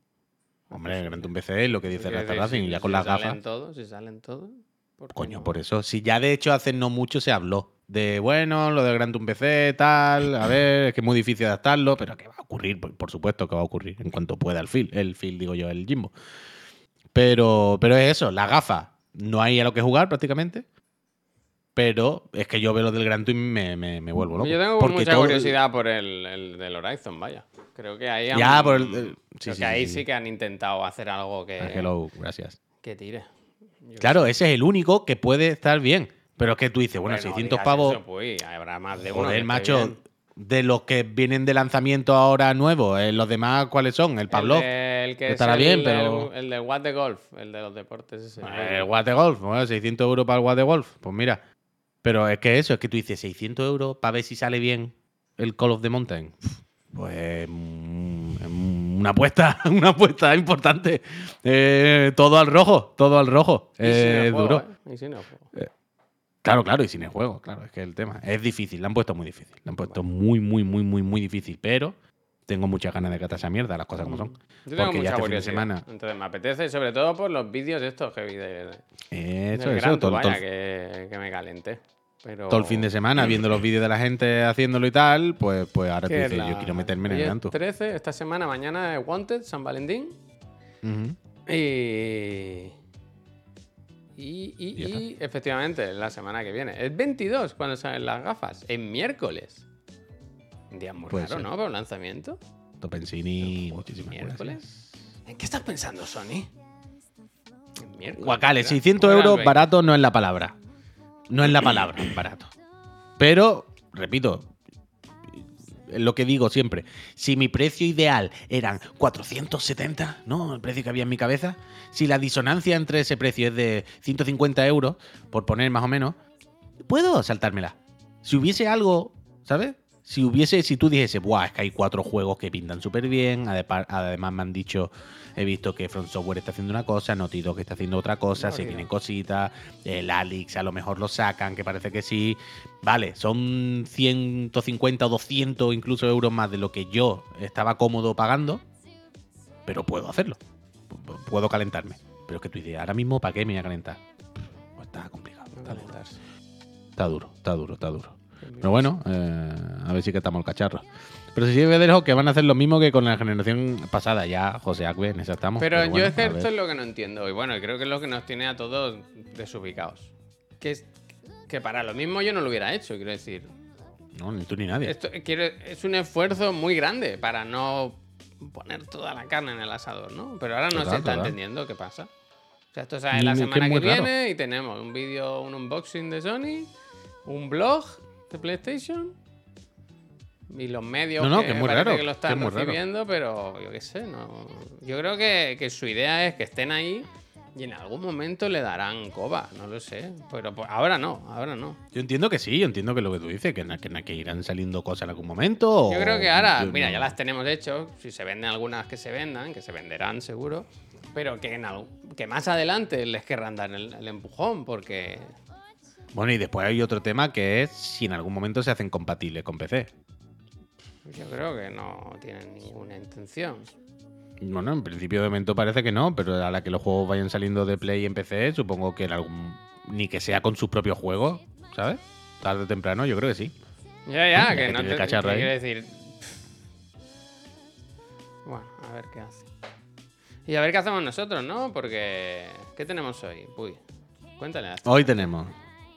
Hombre, el Gran Tubo PC es lo que dice Rasta Racing.
si-
ya con
si
las
salen
gafas.
todos, si salen todos. ¿Por qué
Coño,
no?
por eso. Si ya de hecho hace no mucho se habló de, bueno, lo del Gran Tubo PC, tal, a ver, es que es muy difícil adaptarlo, pero que va a ocurrir, por, por supuesto que va a ocurrir en cuanto pueda el fil, el fil, digo yo, el Jimbo. Pero, pero es eso, la gafa, no hay a lo que jugar prácticamente. Pero es que yo veo lo del Gran Tubo y me, me, me vuelvo loco.
Yo tengo
Porque
mucha
todo-
curiosidad por el, el del Horizon, vaya. Creo que ahí.
Ya,
han-
por el- el- sí,
creo
sí,
que ahí
sí,
que han intentado hacer algo que,
Hello, gracias.
que tire.
Claro, ese es el único que puede estar bien. Pero es que tú dices, bueno,
Bueno,
600
digas
pavos.
eso, pues, habrá más de uno.
Joder, macho,
bien.
de los que vienen de lanzamiento ahora nuevos, eh, los demás, ¿cuáles son? El Pablo.
El, de- el que
estará
el
bien, pero-
El del What de Golf, el de los deportes ese.
El Watt de Golf, bueno, 600 euros para el Watt de Golf. Pues mira. Pero es que eso, es que tú dices 600 euros para ver si sale bien el Call of the Mountain. Pues mm, mm, una apuesta, una apuesta importante. Eh, todo al rojo, todo al rojo. Eh,
juego,
duro.
¿eh? Y sin el juego.
Claro, claro, y sin el juego, claro, es que el tema es difícil, le han puesto muy difícil, le han puesto muy, muy, muy, muy, muy difícil, pero tengo muchas ganas de catar esa mierda, las cosas como son.
Yo tengo
Porque ya
mucha
este fin de semana,
Entonces me apetece, sobre todo por los vídeos estos que vi de,
eso, todo, todo
vaya, que me calenté. Pero...
todo el fin de semana viendo los vídeos de la gente haciéndolo y tal, pues, pues ahora tú
¿Qué es
dices, yo quiero meterme en el Tour.
13, esta semana, mañana es Wanted, San Valentín. Y. Y, y, efectivamente, la semana que viene. Es 22 cuando salen las gafas. Es miércoles. Un día muy
Puede
raro,
ser.
¿no? Para un lanzamiento.
Topensini, muchísimas gracias.
Miércoles. ¿En qué estás pensando, Sony? En miércoles.
Guacales,
¿verdad?
600
¿Cómo era el
euros
20?
barato no es la palabra. No es la palabra, barato. Pero, repito, lo que digo siempre. Si mi precio ideal eran 470, ¿no? El precio que había en mi cabeza. Si la disonancia entre ese precio es de 150 euros, por poner más o menos, puedo saltármela. Si hubiese algo, ¿sabes? Si hubiese, si tú dijese, buah, es que hay cuatro juegos que pintan súper bien, además me han dicho, he visto que Front Software está haciendo una cosa, Naughty Dog está haciendo otra cosa, se vienen cositas, el Alix a lo mejor lo sacan, que parece que sí. Vale, son 150 o 200 incluso euros más de lo que yo estaba cómodo pagando, pero puedo hacerlo. Puedo calentarme. Pero es que tú dices, ahora mismo, ¿para qué me voy a calentar? Pues está complicado. Está duro, está duro, está duro, está duro. Pero bueno, eh, a ver si catamos el cacharro. Pero si sí me dejo que van a hacer lo mismo que con la generación pasada. Ya, José Acbe, en esa estamos.
Pero, yo
bueno,
es que
a
esto es lo que no entiendo. Y bueno, creo que es lo que nos tiene a todos desubicados. Que es que para lo mismo yo no lo hubiera hecho, quiero decir.
No, ni tú ni nadie.
Esto, quiero- es un esfuerzo muy grande para no poner toda la carne en el asador, ¿no? Pero ahora no
Total,
se está
total.
entendiendo qué pasa. O sea, esto sale la
que
semana que,
raro.
viene y tenemos un vídeo, un unboxing de Sony, un blog de PlayStation y los medios
No, no,
que,
que es muy raro,
que lo
que
están
es muy raro.
recibiendo, pero yo qué sé, no. Yo creo que, que su idea es que estén ahí y en algún momento le darán coba, no lo sé. Pero pues, ahora no, ahora no.
Yo entiendo que sí, yo entiendo que lo que tú dices, que, na- que, irán saliendo cosas en algún momento.
Yo
o-
creo que ahora,
yo
mira,
no-
ya las tenemos hecho. Si se venden algunas que se vendan, que se venderán seguro. Pero que, en al- que más adelante les querrán dar el, el empujón, porque.
Bueno, y después hay otro tema que es si en algún momento se hacen compatibles con PC.
Yo creo que no tienen ninguna intención.
Bueno, en principio de momento parece que no, pero a la que los juegos vayan saliendo de Play en PC, supongo que en algún. ni que sea con sus propios juegos, ¿sabes? Tarde o temprano, yo creo que sí.
Ya, ya, que
que
no te. quiero decir. Bueno, a ver qué hace. Y a ver qué hacemos nosotros, ¿no? Porque. ¿Qué tenemos hoy? Uy, cuéntale.
Hoy tenemos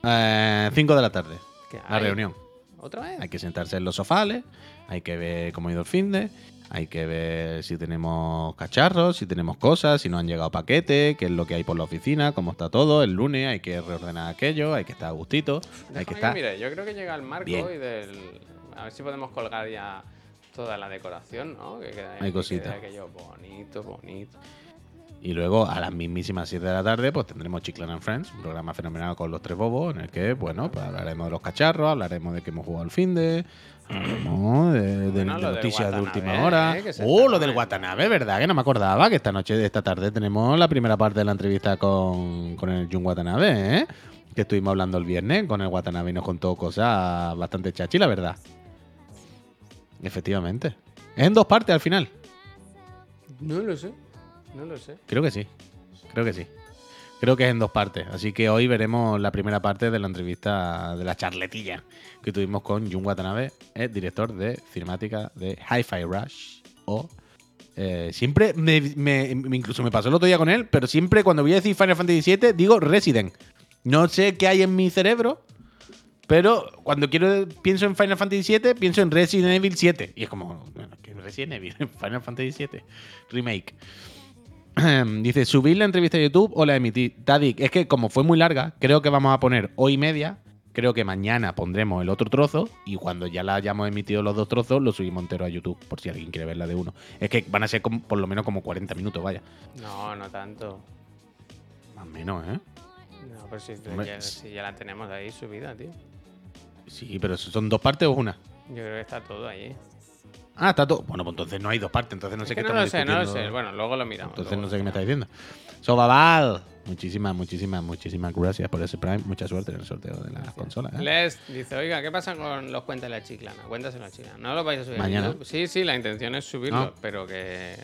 5 de la tarde,
¿Qué
la
hay?
reunión.
otra vez.
Hay que sentarse en los sofales, hay que ver cómo ha ido el fin de, hay que ver si tenemos cacharros, si tenemos cosas, si no han llegado paquetes, qué es lo que hay por la oficina, cómo está todo. El lunes hay que reordenar aquello, hay que estar a gustito, hay que estar.
mire, yo creo que llega el marco
bien.
y del. A ver si podemos colgar ya toda la decoración, ¿no? Que quede,
Hay
que quede
cositas.
aquello bonito, bonito.
Y luego a las mismísimas 7 de la tarde, pues tendremos Chiclan and Friends, un programa fenomenal con los tres bobos, en el que, bueno, pues hablaremos de los cacharros, hablaremos de que hemos jugado al fin de. Hablaremos de, de-
Bueno,
de
lo del
noticias de última hora.
eh,
oh, lo del Watanabe, ¿verdad? Que no me acordaba que esta noche, esta tarde, tenemos la primera parte de la entrevista con, con el Jun Watanabe, ¿eh? Que estuvimos hablando el viernes con el Watanabe y nos contó cosas bastante chachi, la verdad. Efectivamente. Es en dos partes al final.
No lo sé. No lo sé.
Creo que sí. Creo que sí. Creo que es en dos partes. Así que hoy veremos la primera parte de la entrevista de la charletilla que tuvimos con Jun Watanabe, director de cinemática de Hi-Fi Rush. O eh, siempre me, incluso me pasó el otro día con él, pero siempre cuando voy a decir Final Fantasy VII digo Resident. No sé qué hay en mi cerebro, pero cuando quiero pienso en Final Fantasy VII, pienso en Resident Evil 7. Y es como, bueno, Resident Evil, Final Fantasy VII Remake. Dice, subir la entrevista a YouTube o la emití. Tadik, es que como fue muy larga, creo que vamos a poner hoy media. Creo que mañana pondremos el otro trozo y cuando ya la hayamos emitido los dos trozos, lo subimos entero a YouTube, por si alguien quiere ver la de uno. Es que van a ser como- por lo menos como 40 minutos, vaya.
No, no tanto.
Más o menos, ¿eh?
No, pero si,
Hombre,
ya, si ya la tenemos ahí subida, tío.
Sí, pero ¿son dos partes o una?
Yo creo que está todo ahí.
Ah, está todo. Bueno, pues entonces no hay dos partes, entonces no
Es
sé
que
qué
no lo sé, no lo sé. Bueno, luego lo miramos.
Entonces no sé qué me está diciendo. Sobabal, muchísimas, muchísimas, muchísimas gracias por ese Prime. Mucha suerte en el sorteo de las consolas. ¿eh?
Les dice, oiga, ¿qué pasa con los cuentas de la chiclana? Cuéntaselo a la chiclana. ¿No lo vais a subir?
Mañana.
Sí, sí, la intención es subirlo, pero que.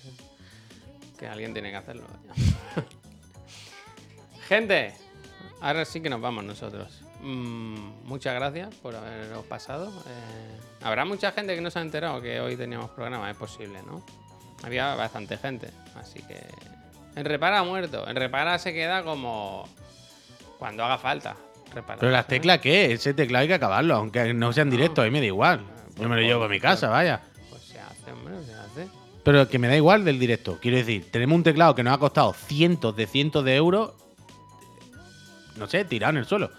Que alguien tiene que hacerlo. Gente, ahora sí que nos vamos nosotros. Mm, muchas gracias por haberos pasado. Eh, Habrá mucha gente que no se ha enterado que hoy teníamos programa, es posible, ¿no? Había bastante gente, así que. En Repara ha muerto. En Repara se queda como. Cuando haga falta. Repara,
Pero las teclas, ¿qué? Ese teclado hay que acabarlo, aunque no sean directos, a mí me da igual. Yo me lo llevo a mi casa, vaya.
Pues se hace, hombre, se hace.
Pero que me da igual del directo. Quiero decir, tenemos un teclado que nos ha costado cientos de cientos de euros. No sé, tirado en el suelo.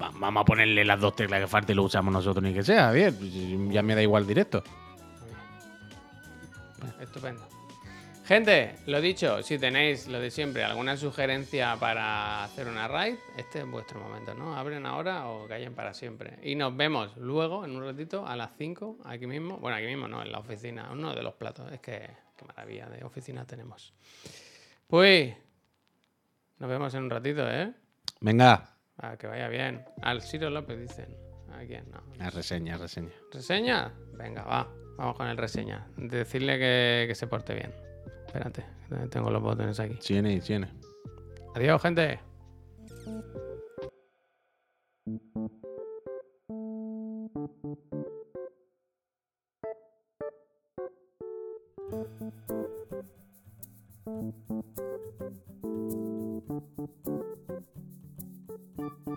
Va- Vamos a ponerle las dos teclas que falta y lo usamos nosotros ni que sea. Bien, ya me da igual directo.
Estupendo. Gente, lo dicho, si tenéis lo de siempre, alguna sugerencia para hacer una raid, este es vuestro momento, ¿no? Abren ahora o callen para siempre. Y nos vemos luego, en un ratito, a las 5, aquí mismo. Bueno, aquí mismo no, en la oficina, uno de los platos. Es que, qué maravilla de oficina tenemos. Pues, nos vemos en un ratito, ¿eh?
Venga,
Ah, que vaya bien. Al Ciro López dicen. ¿A quién? No.
la reseña, reseña.
¿Reseña? Venga, va. Vamos con el reseña. Decirle que, que se porte bien. Espérate, tengo los botones aquí.
Tiene, tiene.
Adiós, gente.
Thank Música